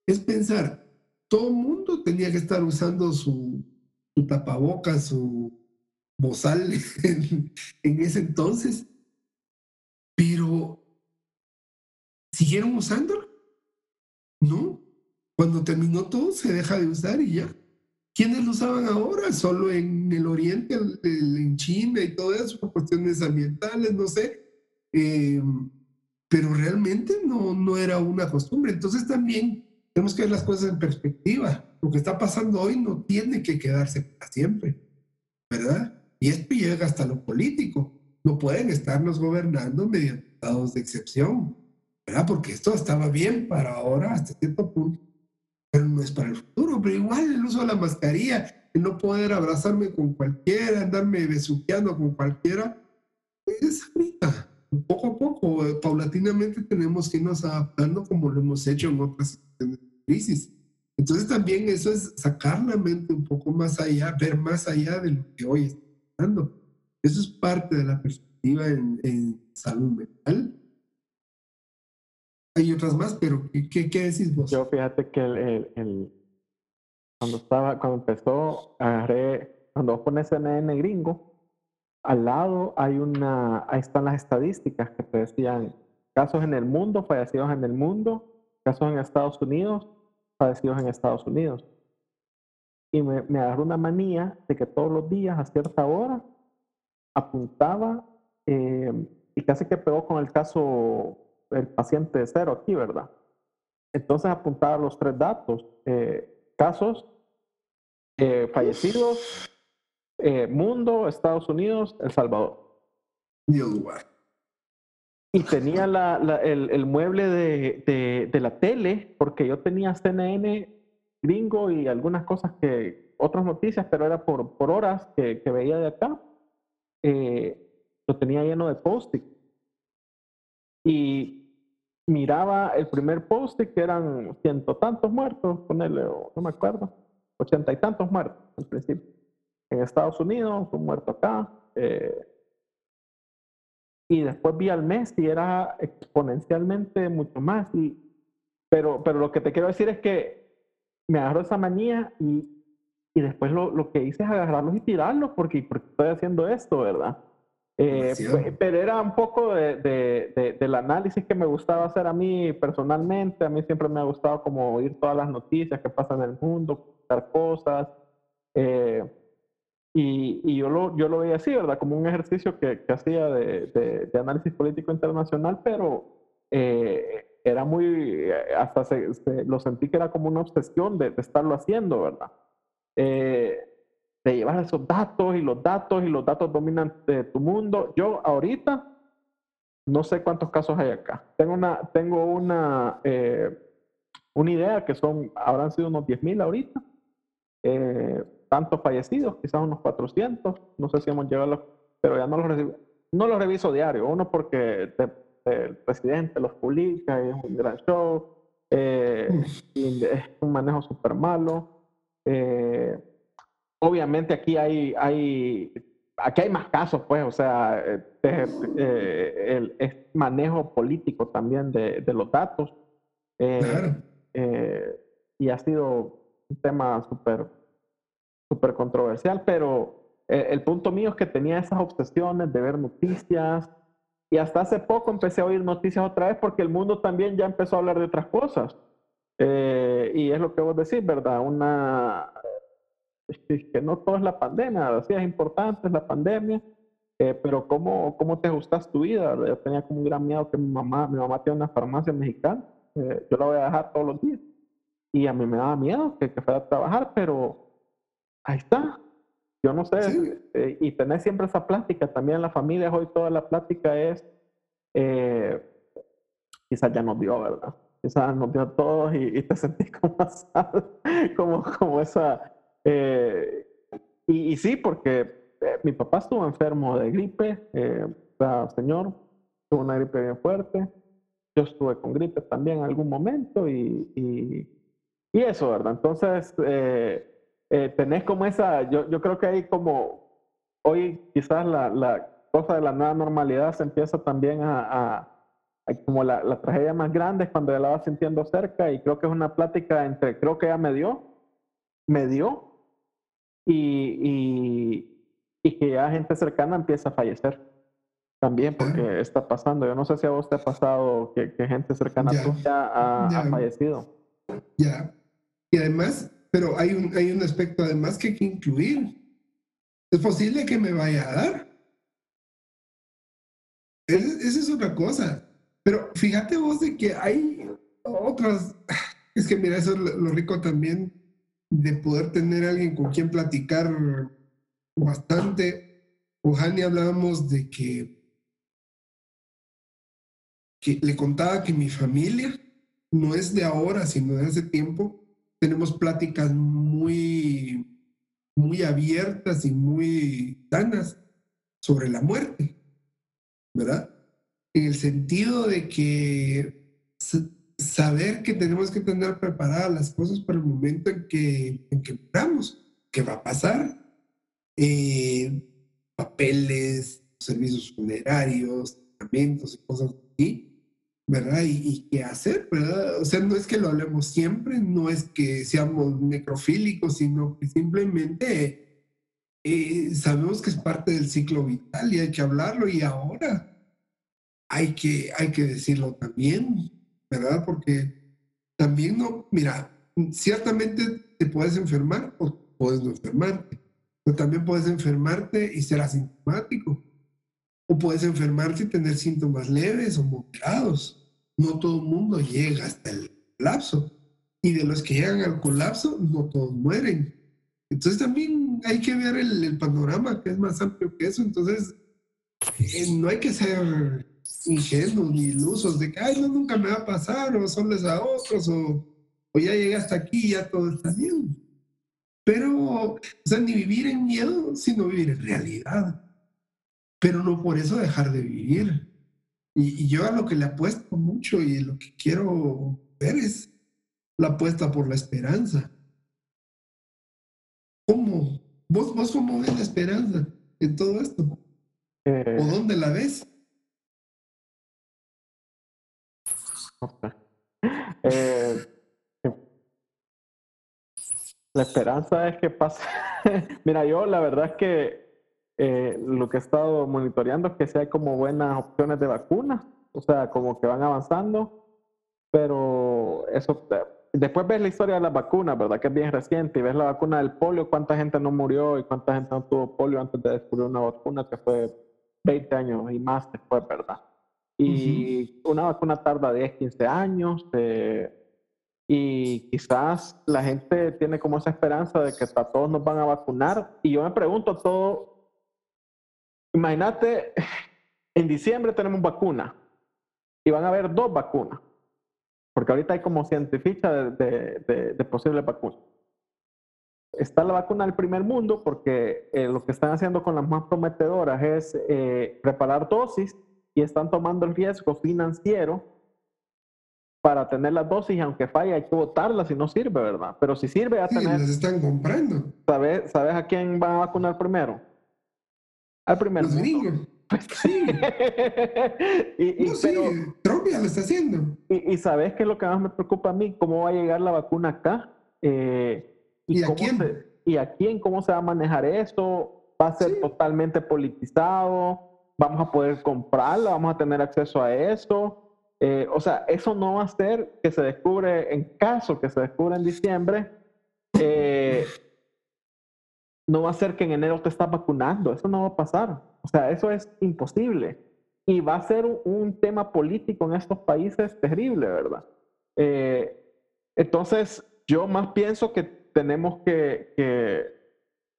es pensar, todo mundo tenía que estar usando su, su tapabocas, su bozal en, en ese entonces, pero ¿siguieron usándolo? No. Cuando terminó todo, se deja de usar y ya. ¿Quiénes lo usaban ahora? Solo en el oriente, en China y todo eso, por cuestiones ambientales, no sé. Eh, pero realmente no, no era una costumbre. Entonces también tenemos que ver las cosas en perspectiva. Lo que está pasando hoy no tiene que quedarse para siempre, ¿verdad? Y esto llega hasta lo político. No pueden estarnos gobernando mediante estados de excepción, ¿verdad? Porque esto estaba bien para ahora hasta cierto punto, pero no es para el futuro. Pero igual el uso de la mascarilla, el no poder abrazarme con cualquiera, andarme besuqueando con cualquiera, es ahorita poco a poco, eh, paulatinamente tenemos que irnos adaptando como lo hemos hecho en otras crisis. Entonces también eso es sacar la mente un poco más allá, ver más allá de lo que hoy está Eso es parte de la perspectiva en, salud mental. Hay otras más, pero ¿qué, qué, decís vos? Yo fíjate que el, el, cuando estaba, cuando empezó, agarré, cuando vos pones CNN gringo, al lado hay una, ahí están las estadísticas que te decían casos en el mundo, fallecidos en el mundo, casos en Estados Unidos, fallecidos en Estados Unidos. Y me, me agarró una manía de que todos los días a cierta hora apuntaba eh, y casi que pegó con el caso el paciente cero aquí, ¿verdad? Entonces apuntaba los tres datos, eh, casos, eh, fallecidos, eh, mundo, Estados Unidos, El Salvador. Y tenía la, el, el, mueble de, de, de, la tele, porque yo tenía CNN gringo y algunas cosas que, otras noticias, pero era por, por horas que, que veía de acá. Eh, lo tenía lleno de post Y miraba el primer post que eran ciento tantos muertos, ponele, no me acuerdo, ochenta y tantos muertos al principio en Estados Unidos, un muerto acá. Eh, y después vi al mes y era exponencialmente mucho más. Y, pero, pero lo que te quiero decir es que me agarró esa manía y, y después lo, lo, que hice es agarrarlos y tirarlos porque, porque estoy haciendo esto, ¿verdad? Eh, pero era un poco de, de, del análisis que me gustaba hacer a mí personalmente. A mí siempre me ha gustado como oír todas las noticias que pasan en el mundo, contar cosas. Eh, y, y, yo, lo, yo lo veía así, ¿verdad? Como un ejercicio que, que hacía de, de, análisis político internacional, pero eh, era muy, hasta se, lo sentí que era como una obsesión de, estarlo haciendo, ¿verdad? Eh, de llevar esos datos y los datos y los datos dominan de tu mundo. Yo ahorita no sé cuántos casos hay acá. Tengo una, tengo una, eh, una idea que son, habrán sido unos 10.000 ahorita. Eh, tantos fallecidos, quizás unos 400, no sé si hemos llegado, pero ya no los no los reviso diario, uno porque el presidente los publica y es un gran show, Eh, es un manejo súper malo. Eh, obviamente aquí hay, hay, aquí hay más casos, pues, o sea, el, es manejo político también de, de los datos. Claro. y ha sido un tema súper súper controversial, pero eh, el punto mío es que tenía esas obsesiones de ver noticias y hasta hace poco empecé a oír noticias otra vez porque el mundo también ya empezó a hablar de otras cosas. Eh, y es lo que vos decís, ¿verdad? Una, que no todo es la pandemia, sí es importante, es la pandemia, eh, pero ¿cómo, ¿cómo te ajustas tu vida? Yo tenía como un gran miedo que mi mamá, mi mamá tiene una farmacia mexicana, yo la voy a dejar todos los días. Y a mí me daba miedo que, que fuera a trabajar, pero ahí está. Yo no sé, eh, y tener siempre esa plática, también en la familia hoy toda la plática es, eh, quizás ya nos dio, ¿verdad? Quizás nos dio a todos y, te sentís como, como, como esa... Eh, y, sí, porque mi papá estuvo enfermo de gripe, o señor, tuvo una gripe bien fuerte, yo estuve con gripe también en algún momento y, y, y eso, ¿verdad? Entonces, eh, tenés como esa, yo, yo creo que hay como, hoy quizás la, la cosa de la nueva normalidad se empieza también a, a, como la, la, tragedia más grande es cuando ya la vas sintiendo cerca y creo que es una plática entre, creo que ya me dio, me dio y, y, y que ya gente cercana empieza a fallecer también porque está pasando. Yo no sé si a vos te ha pasado que, que gente cercana a tuya ha, ha, fallecido. Ya. Y además, pero hay un, hay un aspecto además que hay que incluir. Es posible que me vaya a dar. esa es otra cosa. Pero fíjate vos de que hay otras. Es que mira, eso es lo, rico también de poder tener alguien con quien platicar bastante. Con Hani hablábamos de que, que le contaba que mi familia no es de ahora, sino de hace tiempo tenemos pláticas muy, muy abiertas y muy sanas sobre la muerte, ¿verdad? En el sentido de que saber que tenemos que tener preparadas las cosas para el momento en que, en que muramos, qué va a pasar, eh, papeles, servicios funerarios, tratamientos y cosas así ¿verdad? Y, qué hacer, ¿verdad? O sea, no es que lo hablemos siempre, no es que seamos necrofílicos, sino que simplemente eh, sabemos que es parte del ciclo vital y hay que hablarlo y ahora hay que, hay que decirlo también, ¿verdad? Porque también no, mira, ciertamente te puedes enfermar o puedes no enfermarte, pero también puedes enfermarte y ser asintomático o puedes enfermarte y tener síntomas leves o moderados. No todo el mundo llega hasta el colapso. Y de los que llegan al colapso, no todos mueren. Entonces también hay que ver el, panorama que es más amplio que eso. Entonces, eh, no hay que ser ingenuos ni ilusos de que, ay, no, nunca me va a pasar, o soles a otros, o, o ya llegué hasta aquí ya todo está bien. Pero, o sea, ni vivir en miedo, sino vivir en realidad pero no por eso dejar de vivir. Y, yo a lo que le apuesto mucho y lo que quiero ver es la apuesta por la esperanza. ¿Cómo? ¿Vos, vos cómo ves la esperanza en todo esto? Eh, ¿O dónde la ves? Eh, la esperanza es que pase. Mira, yo la verdad es que eh, lo que he estado monitoreando es que hay como buenas opciones de vacunas, o sea, como que van avanzando, pero eso, eh, después ves la historia de las vacunas, ¿verdad? Que es bien reciente, y ves la vacuna del polio, cuánta gente no murió y cuánta gente no tuvo polio antes de descubrir una vacuna que fue 20 años y más después, ¿verdad? Y una vacuna tarda 10, 15 años. Eh, y quizás la gente tiene como esa esperanza de que a todos nos van a vacunar. Y yo me pregunto, todo, Imagínate, en diciembre tenemos vacuna y van a haber dos vacunas, porque ahorita hay como científica de, de, de, posibles vacunas. Está la vacuna del primer mundo porque eh, lo que están haciendo con las más prometedoras es eh, preparar dosis y están tomando el riesgo financiero para tener las dosis, aunque falle, hay que votarla si no sirve, ¿verdad? Pero si sirve, a sí, tener. las están comprando. ¿Sabes, ¿Sabes a quién van a vacunar primero? Al primer Los mundo. gringos. Sí. y, y, No, sí, pero- Trump ya lo está haciendo. y- y sabes qué es lo que más me preocupa a mí, cómo va a llegar la vacuna acá Eh, ¿Y a cómo quién? se- y a quién, cómo se va a manejar esto, va a ser Sí. totalmente politizado, vamos a poder comprarla, vamos a tener acceso a eso. Eh, o sea, eso no va a ser que se descubre, en caso que se descubra en diciembre, eh, no va a ser que en enero te estás vacunando, eso no va a pasar. O sea, eso es imposible. Y va a ser un, un tema político en estos países terrible, ¿verdad? Eh, entonces, yo más pienso que tenemos que, que,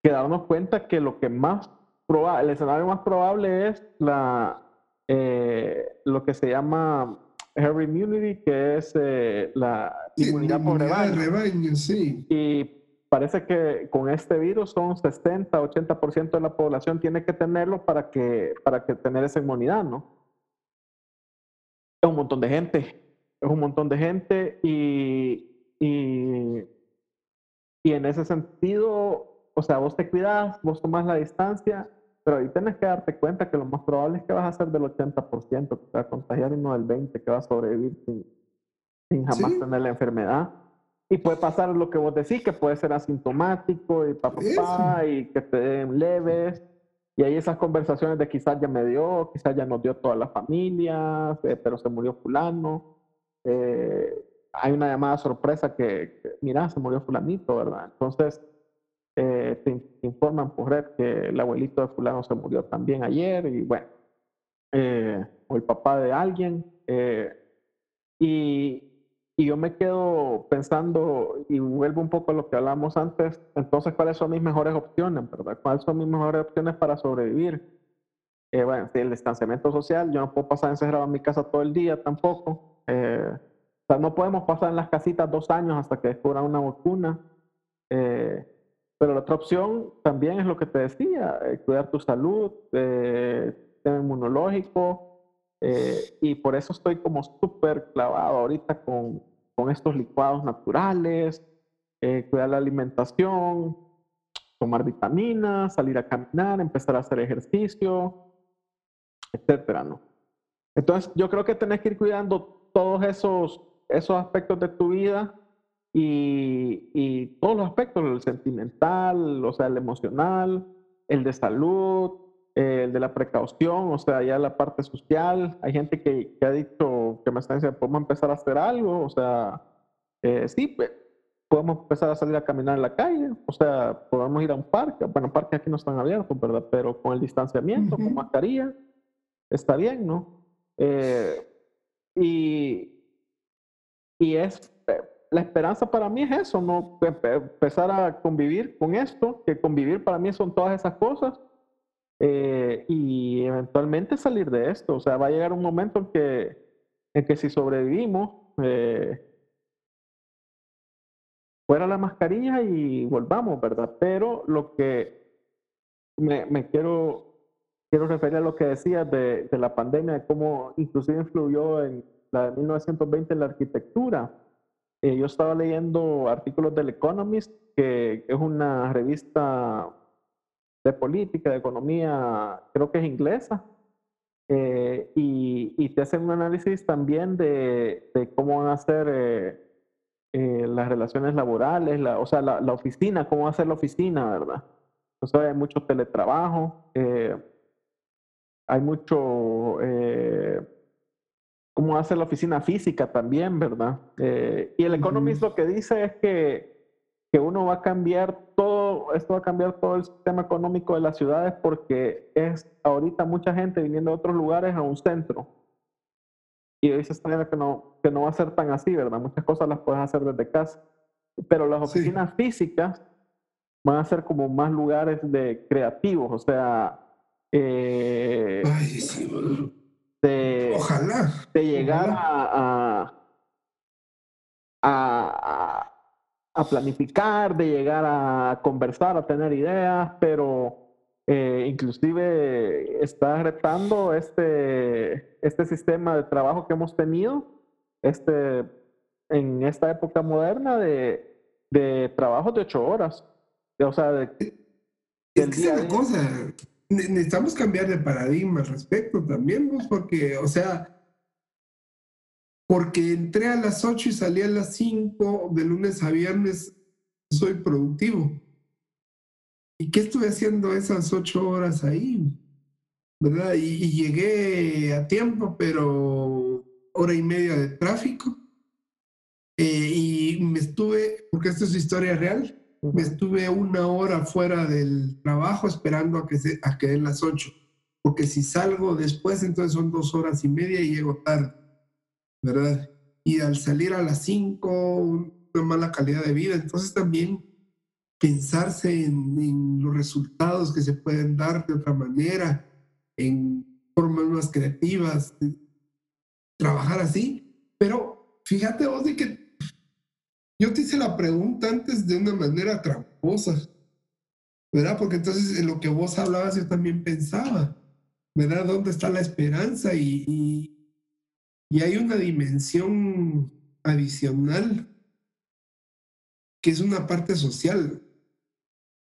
que darnos cuenta que lo que más probable, el escenario más probable es la, eh, lo que se llama herd immunity, que es eh, la Sí, inmunidad por rebaño. rebaño, sí. Y parece que con este virus son 60, 80% de la población tiene que tenerlo para que, para que tener esa inmunidad, ¿no? Es un montón de gente, es un montón de gente y, y, y en ese sentido, o sea, vos te cuidas, vos tomás la distancia, pero ahí tenés que darte cuenta que lo más probable es que vas a ser del 80%, que te va a contagiar y no del 20%, que va a sobrevivir sin, sin jamás Sí. tener la enfermedad. Y puede pasar lo que vos decís, que puede ser asintomático y papá, y que te den leves. Y hay esas conversaciones de quizás ya me dio, quizás ya nos dio toda la familia, eh, pero se murió fulano. Eh, hay una llamada sorpresa que, que, mira, se murió fulanito, ¿verdad? Entonces, eh, te, te informan por red que el abuelito de fulano se murió también ayer y bueno, eh, o el papá de alguien. eh, y, y yo me quedo pensando, y vuelvo un poco a lo que hablamos antes, entonces, ¿cuáles son mis mejores opciones, verdad? ¿Cuáles son mis mejores opciones para sobrevivir? Eh, bueno, el distanciamiento social, yo no puedo pasar encerrado en mi casa todo el día tampoco. Eh, o sea, no podemos pasar en las casitas dos años hasta que descubran una vacuna. Eh, pero la otra opción también es lo que te decía, eh, cuidar tu salud, eh, sistema inmunológico, eh, y por eso estoy como súper clavado ahorita con, con estos licuados naturales, eh, cuidar la alimentación, tomar vitaminas, salir a caminar, empezar a hacer ejercicio, etcétera, ¿no? Entonces, yo creo que tenés que ir cuidando todos esos, esos aspectos de tu vida y, y todos los aspectos, el sentimental, o sea, el emocional, el de salud, el de la precaución, o sea, ya la parte social. Hay gente que, que ha dicho que me está diciendo, podemos empezar a hacer algo, o sea, eh, sí, podemos empezar a salir a caminar en la calle, o sea, podemos ir a un parque. Bueno, parques aquí no están abiertos, ¿verdad? Pero con el distanciamiento, con Ujú. mascarilla, está bien, ¿no? Eh, y, y es, eh, la esperanza para mí es eso, ¿no? Pe- pe- Empezar a convivir con esto, que convivir para mí son todas esas cosas, eh, y eventualmente salir de esto. O sea, va a llegar un momento en que, en que si sobrevivimos, eh, fuera la mascarilla y volvamos, ¿verdad? Pero lo que me, me quiero, quiero referir a lo que decías de, de la pandemia, de cómo inclusive influyó en la de 1920 en la arquitectura. Eh, yo estaba leyendo artículos del Economist, que es una revista de política, de economía, creo que es inglesa, eh, y, y te hacen un análisis también de, de cómo van a ser eh, eh, las relaciones laborales, la, o sea, la, la oficina, cómo va a ser la oficina, ¿verdad? O sea, hay mucho teletrabajo, eh, hay mucho, eh, cómo va a ser la oficina física también, ¿verdad? Eh, y el Economist Ujú. lo que dice es que, que uno va a cambiar todo, esto va a cambiar todo el sistema económico de las ciudades porque es ahorita mucha gente viniendo de otros lugares a un centro. Y dice esta manera que no, que no va a ser tan así, ¿verdad? Muchas cosas las puedes hacer desde casa. Pero las Sí. oficinas físicas van a ser como más lugares de creativos, o sea, eh, Ay, sí, de, Ojalá. de llegar ojalá. a, a, a- a planificar, de llegar a conversar, a tener ideas, pero eh, inclusive está retando este, este sistema de trabajo que hemos tenido este, en esta época moderna de, de trabajos de ocho horas. O sea, de, es que cosa, necesitamos cambiar de paradigma al respecto también, pues, porque, o sea, porque entré a las 8 y salí a las 5 de lunes a viernes, soy productivo. ¿Y qué estuve haciendo esas 8 horas ahí? ¿Verdad? Y, llegué a tiempo, pero hora y media de tráfico. Eh, y me estuve, porque esto es historia real, me estuve una hora fuera del trabajo esperando a que, se, a que den las 8. Porque si salgo después, entonces son dos horas y media y llego tarde. ¿Verdad? Y al salir a las 5, una mala calidad de vida. Entonces también pensarse en, los resultados que se pueden dar de otra manera, en formas más creativas, trabajar así. Pero fíjate vos de que yo te hice la pregunta antes de una manera tramposa, ¿verdad? Porque entonces en lo que vos hablabas yo también pensaba, ¿verdad? ¿Dónde está la esperanza? y y hay una dimensión adicional que es una parte social.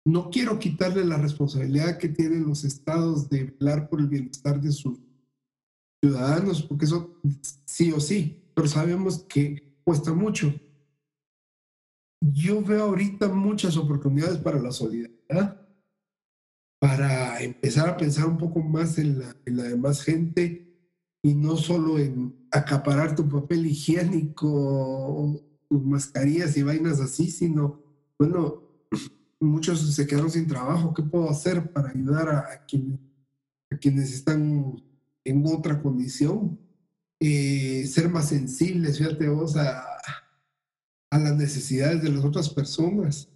No quiero quitarle la responsabilidad que tienen los estados de velar por el bienestar de sus ciudadanos, porque eso sí o sí, pero sabemos que cuesta mucho. Yo veo ahorita muchas oportunidades para la solidaridad, para empezar a pensar un poco más en la, en la demás gente y no solo en acaparar tu papel higiénico, tus mascarillas y vainas así, sino, bueno, muchos se quedaron sin trabajo, ¿qué puedo hacer para ayudar a, quienes, a quienes están en otra condición? Eh, ser más sensibles, fíjate vos, a, a las necesidades de las otras personas,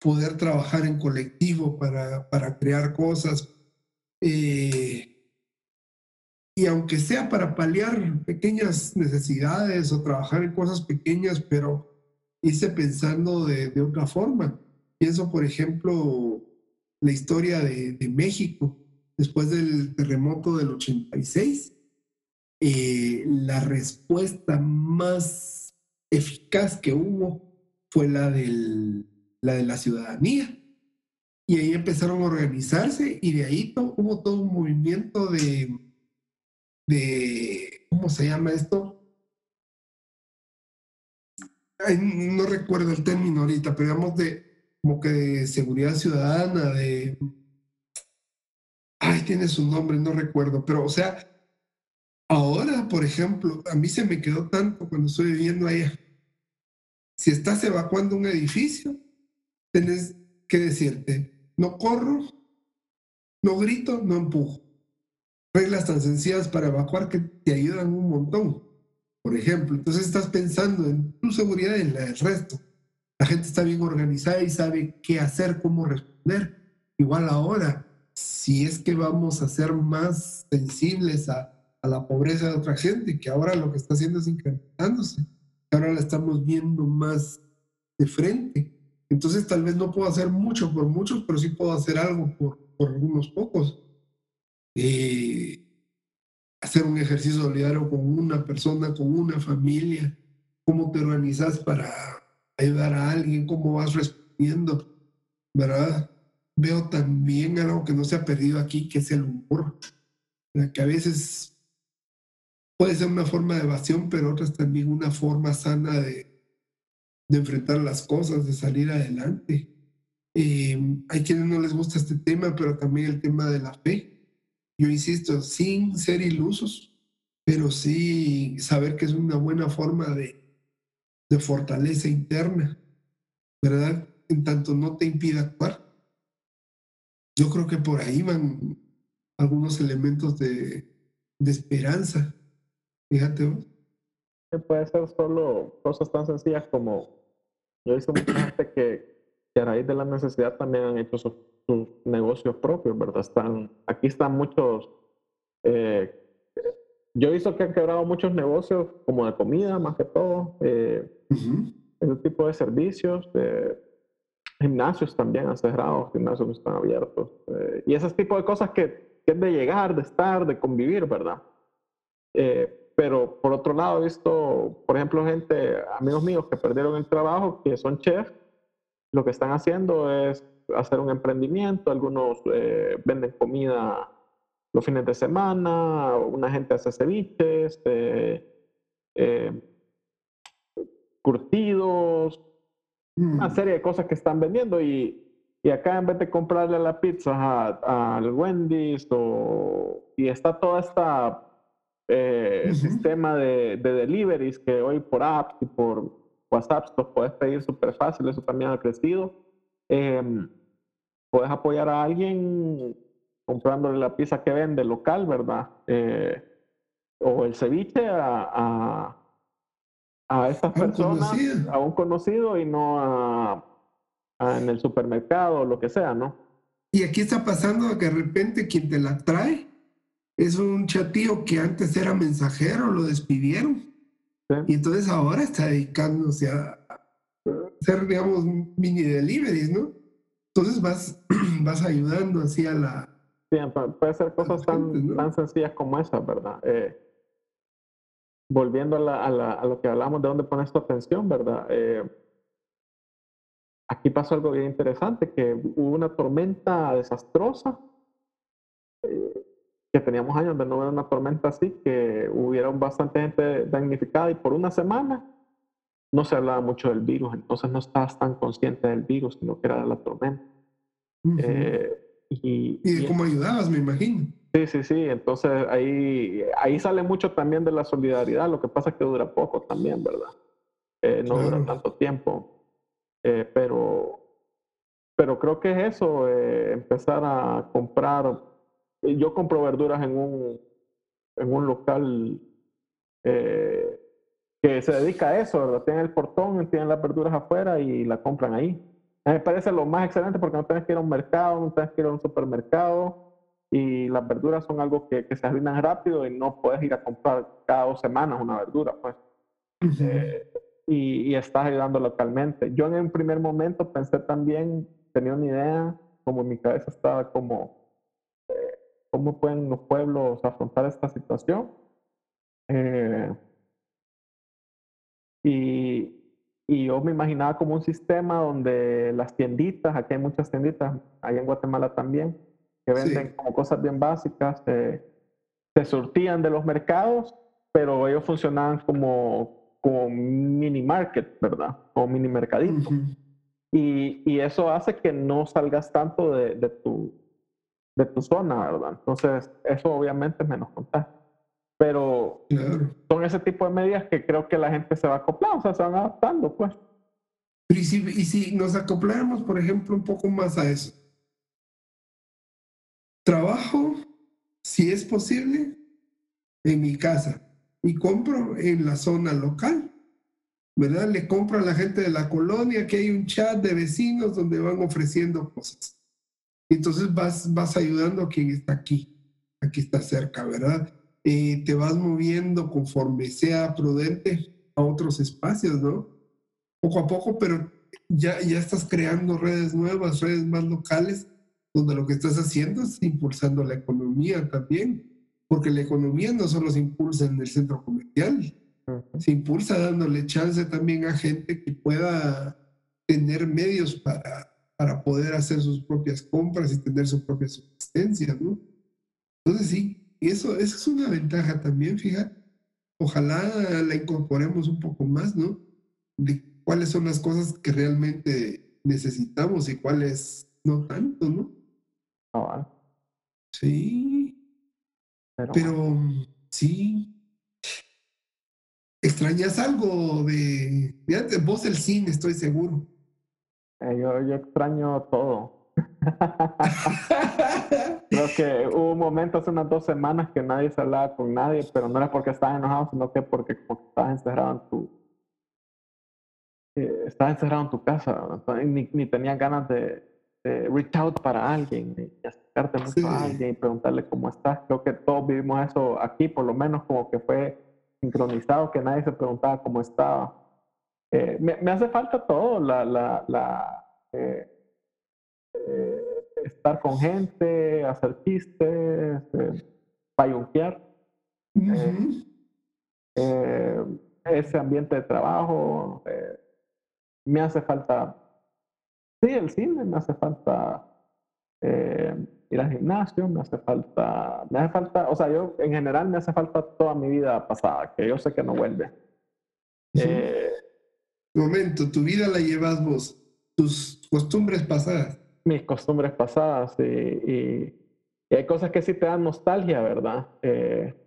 poder trabajar en colectivo para, para crear cosas. Eh, y aunque sea para paliar pequeñas necesidades o trabajar en cosas pequeñas, pero hice pensando de, de otra forma. Pienso, por ejemplo, la historia de, de México después del terremoto del 86. Eh, la respuesta más eficaz que hubo fue la, del, la de la ciudadanía. Y ahí empezaron a organizarse y de ahí hubo todo un movimiento de, de, ¿cómo se llama esto? no recuerdo el término ahorita, pero digamos de como que de seguridad ciudadana, de... Ay, tiene su nombre, no recuerdo, pero o sea, ahora, por ejemplo, a mí se me quedó tanto cuando estoy viviendo allá. Si estás evacuando un edificio, tienes que decirte, no corro, no grito, no empujo reglas tan para evacuar que te ayudan un montón. Por ejemplo, entonces estás pensando en tu seguridad y en la del resto. La gente está bien organizada y sabe qué hacer, cómo responder. Igual ahora, si es que vamos a ser más sensibles a, a la pobreza de otra gente, que ahora lo que está haciendo es incrementándose, ahora la estamos viendo más de frente. Entonces tal vez no puedo hacer mucho por muchos, pero sí puedo hacer algo por, por algunos pocos. Eh, hacer un ejercicio solidario con una persona, con una familia, cómo te organizas para ayudar a alguien, cómo vas respondiendo, ¿verdad? Veo también algo que no se ha perdido aquí, que es el humor, que a veces puede ser una forma de evasión, pero otra es también una forma sana de, de enfrentar las cosas, de salir adelante. Eh, hay quienes no les gusta este tema, pero también el tema de la fe yo insisto, sin ser ilusos, pero sí saber que es una buena forma de, de fortaleza interna, ¿verdad? En tanto no te impida actuar. Yo creo que por ahí van algunos elementos de, de esperanza. Fíjate vos. Puede ser solo cosas tan sencillas como yo visto mucha gente que, que a raíz de la necesidad también han hecho sus sus negocios propios, ¿verdad? Están, aquí están muchos, eh, yo he visto que han quebrado muchos negocios como de comida, más que todo, eh, ese tipo de servicios, gimnasios también han cerrado, gimnasios están abiertos, eh, y ese tipo de cosas que, que, es de llegar, de estar, de convivir, ¿verdad? pero pero por otro lado he visto, por ejemplo, gente, amigos míos que perdieron el trabajo, que son chefs, lo que están haciendo es hacer un emprendimiento, algunos eh, venden comida los fines de semana, una gente hace ceviches, eh, eh, curtidos, una mm. serie de cosas que están vendiendo y, y acá en vez de comprarle la pizza al Wendy's o, y está toda esta eh, sistema de, de, deliveries que hoy por apps y por WhatsApp los puedes pedir súper fácil, eso también ha crecido. Em, puedes apoyar a alguien comprándole la pizza que vende local, ¿verdad? Eh, o el ceviche a, a, a estas personas, a un conocido y no a, en el supermercado o lo que sea, ¿no? Y aquí está pasando que de repente quien te la trae es un chatío que antes era mensajero, lo despidieron. Y entonces ahora está dedicándose a hacer, digamos, mini deliveries, ¿no? Entonces vas, vas ayudando así a la... Sí, puede ser cosas tan, tan sencillas como esas, ¿verdad? Eh, volviendo a, la, a, la, a, lo que hablamos de dónde pones tu atención, ¿verdad? Eh, aquí pasó algo bien interesante, que hubo una tormenta desastrosa, eh, que teníamos años de no ver una tormenta así, que hubiera bastante gente damnificada y por una semana no se hablaba mucho del virus, entonces no estabas tan consciente del virus, sino que era de la tormenta. Eh, y, y, de cómo ayudabas, me imagino. Sí, sí, sí, entonces ahí, ahí sale mucho también de la solidaridad, lo que pasa es que dura poco también, ¿verdad? Eh, no dura tanto tiempo, eh, pero, pero creo que es eso, empezar a comprar, yo compro verduras en un, en un local que se dedica a eso, ¿verdad? Tienen el portón, tienen las verduras afuera y la compran ahí. A mí me parece lo más excelente porque no tienes que ir a un mercado, no tienes que ir a un supermercado y las verduras son algo que, que se arruinan rápido y no puedes ir a comprar cada dos semanas una verdura, pues. Eh, y, y, estás ayudando localmente. Yo en un primer momento pensé también, tenía una idea, como en mi cabeza estaba como, eh, ¿cómo pueden los pueblos afrontar esta situación? Eh, y, y yo me imaginaba como un sistema donde las tienditas, aquí hay muchas tienditas, hay en Guatemala también, que venden como cosas bien básicas, eh, se surtían de los mercados, pero ellos funcionaban como, como mini market, ¿verdad? Como mini mercadito. y, y, eso hace que no salgas tanto de, de, tu, de tu zona, ¿verdad? Entonces, eso obviamente es menos contacto. Pero son ese tipo de medidas que creo que la gente se va acoplando, o sea, se van adaptando, pues. y si, y si nos acopláramos, por ejemplo, un poco más a eso. Trabajo, si es posible, en mi casa y compro en la zona local. ¿Verdad? Le compro a la gente de la colonia que hay un chat de vecinos donde van ofreciendo cosas. Entonces vas, vas ayudando a quien está aquí, aquí está cerca, ¿verdad? Eh, te vas moviendo conforme sea prudente a otros espacios, ¿no? Poco a poco, pero ya, ya estás creando redes nuevas, redes más locales, donde lo que estás haciendo es impulsando la economía también, porque la economía no solo se impulsa en el centro comercial, se impulsa dándole chance también a gente que pueda tener medios para, para poder hacer sus propias compras y tener su propia subsistencia, ¿no? Entonces sí, y eso, eso es una ventaja también, fíjate. Ojalá la incorporemos un poco más, ¿no? De cuáles son las cosas que realmente necesitamos y cuáles no tanto, ¿no? Ah, sí. Pero, sí. ¿Extrañas algo de... Fíjate, vos el cine, estoy seguro. Eh, yo, yo extraño todo. Creo que hubo un momento hace unas dos semanas que nadie se hablaba con nadie, pero no era porque estaba enojado, sino que porque como estabas encerrado en tu eh, estabas encerrado en tu casa, ni, ni tenías ganas de, reach out para alguien, ni acercarte mucho a alguien y preguntarle cómo estás. Creo que todos vivimos eso aquí, por lo menos como que fue sincronizado, que nadie se preguntaba cómo estaba. Eh, me, me, hace falta todo, la, la, la eh, eh, estar con gente, hacer chistes, eh, payunquear. Eh, eh, ese ambiente de trabajo. Eh, me hace falta, sí, el cine, me hace falta eh, ir al gimnasio, me hace falta, me hace falta, o sea, yo en general me hace falta toda mi vida pasada, que yo sé que no vuelve. Momento, tu vida la llevas vos, tus costumbres pasadas. Mis costumbres pasadas, y, hay cosas que sí te dan nostalgia, ¿verdad?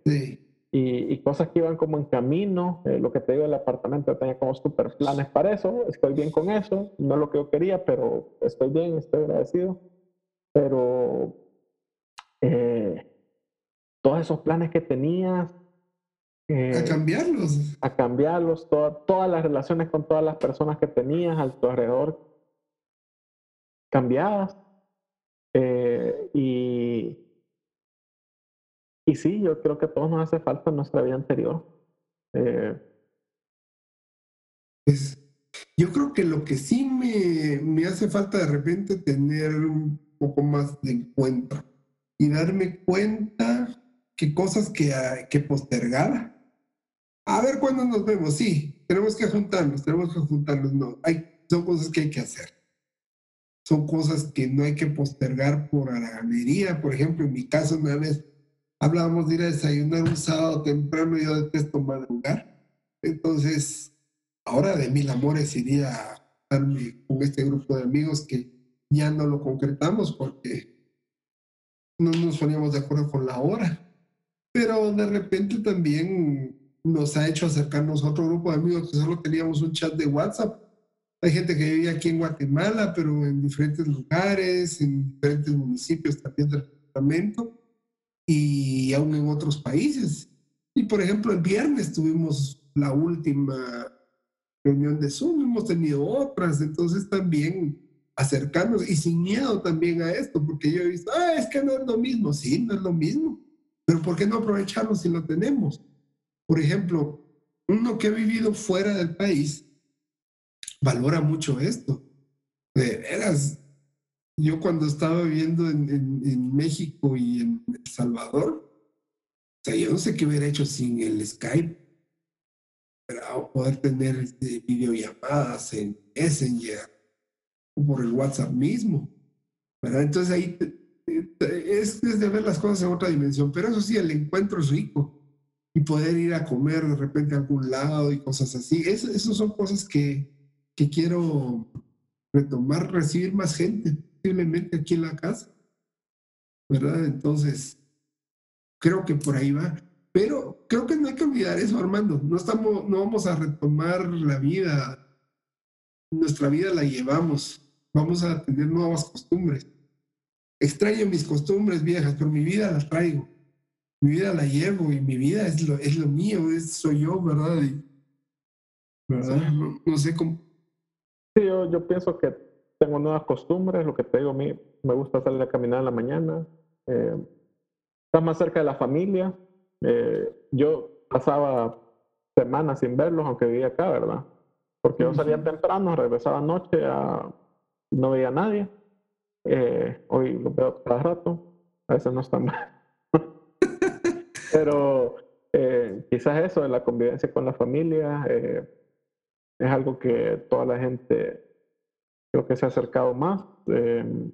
sí y, cosas que iban como en camino. Eh, lo que te digo del apartamento, tenía como super planes para eso. Estoy bien con eso. No es lo que yo quería, pero estoy bien, estoy agradecido. Pero eh, todos esos planes que tenías. Eh, a cambiarlos. A cambiarlos. todas las relaciones con todas las personas que tenías a tu alrededor cambiadas. y y sí, yo creo que a todos nos hace falta en nuestra vida anterior. Eh, pues, yo creo que lo que sí me, me, hace falta de repente tener un poco más de encuentro y darme cuenta que cosas que, que postergaba. A ver cuándo nos vemos. Sí, tenemos que juntarnos, tenemos que juntarnos. No, hay, son cosas que hay que hacer. Son cosas que no hay que postergar por haraganería. Por ejemplo, en mi caso, una vez hablábamos de ir a desayunar un sábado temprano y yo detesto madrugar. Entonces, ahora de mil amores iría a con este grupo de amigos que ya no lo concretamos porque no nos poníamos de acuerdo con la hora. Pero de repente también nos ha hecho acercarnos a otro grupo de amigos que solo teníamos un chat de WhatsApp. Hay gente que vive aquí en Guatemala, pero en diferentes lugares, en diferentes municipios también del departamento y aún en otros países. Y por ejemplo, el viernes tuvimos la última reunión de Zoom, hemos tenido otras, entonces también acercarnos y sin miedo también a esto, porque yo he visto, ah, es que no es lo mismo, sí, no es lo mismo, pero ¿por qué no aprovecharlo si lo tenemos? Por ejemplo, uno que ha vivido fuera del país valora mucho esto. De veras, yo cuando estaba viviendo en, en, México y en El Salvador, o sea, yo no sé qué hubiera hecho sin el Skype, para poder tener este, videollamadas en Messenger o por el WhatsApp mismo, ¿verdad? Entonces ahí es, es de ver las cosas en otra dimensión, pero eso sí, el encuentro es rico y poder ir a comer de repente a algún lado y cosas así, esas son cosas que, que quiero retomar, recibir más gente posiblemente aquí en la casa, ¿verdad? Entonces, creo que por ahí va. Pero creo que no hay que olvidar eso, Armando. No, estamos, no vamos a retomar la vida. Nuestra vida la llevamos. Vamos a tener nuevas costumbres. Extraño mis costumbres viejas, pero mi vida la traigo. Mi vida la llevo y mi vida es lo, es lo mío, es, soy yo, ¿verdad? ¿Verdad? No, sé cómo. Sí, yo, yo pienso que tengo nuevas costumbres, lo que te digo, a mí me gusta salir a caminar en la mañana, eh, estás más cerca de la familia. Eh, yo pasaba semanas sin verlos, aunque vivía acá, ¿verdad? Porque yo salía temprano, regresaba noche, a, no veía a nadie. Eh, hoy lo veo cada rato, a veces no están mal. Pero quizás eso la convivencia con la familia es algo que toda la gente creo que se ha acercado más. Em,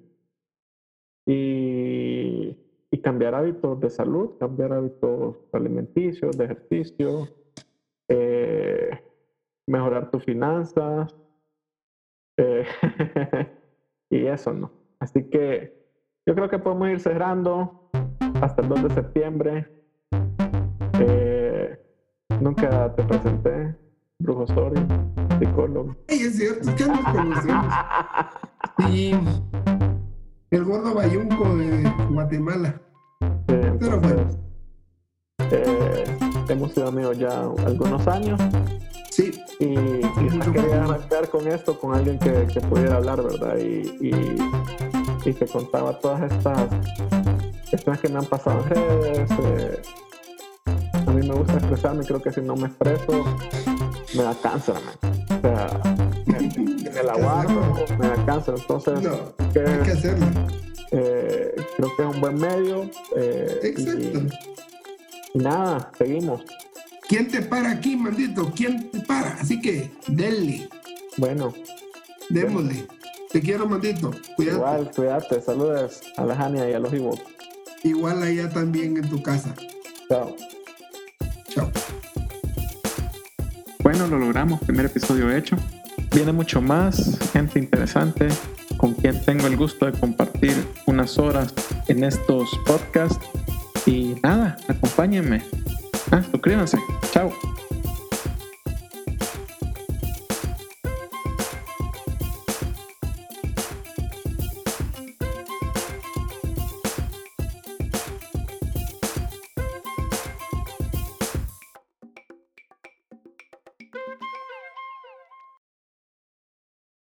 y, cambiar hábitos de salud, cambiar hábitos alimenticios, de ejercicio, eh, mejorar tus finanzas. Eh, y eso, ¿no? Así que yo creo que podemos ir cerrando hasta el 2 de septiembre. Nunca te presenté, Brujo Soria psicólogo. es cierto, es que nos conocemos. Y el gordo bayunco de Guatemala. Pero bueno. Eh, hemos sido amigos ya algunos años. Sí. Y quizás quería arrancar con esto, con alguien que, que pudiera hablar, ¿verdad? Y, y, y, que contaba todas estas cuestiones que me han pasado en redes. Eh, me gusta expresarme, creo que si no me expreso, me da cáncer, man sea, me, la guardo, me da cáncer. Entonces, no, hay que hacerlo. Eh, creo que es un buen medio. Eh, Exacto. Y, nada, seguimos. ¿Quién te para aquí, maldito? ¿Quién te para? Así que, denle. Bueno. Démosle. Te quiero, maldito. Cuídate. Igual, cuídate. Saludos a la Jania y a los Ivo. Igual allá también en tu casa. Chao. Bueno, lo logramos. Primer episodio hecho. Viene mucho más. Gente interesante con quien tengo el gusto de compartir unas horas en estos podcasts. Y nada, acompáñenme. Ah, suscríbanse. Chao.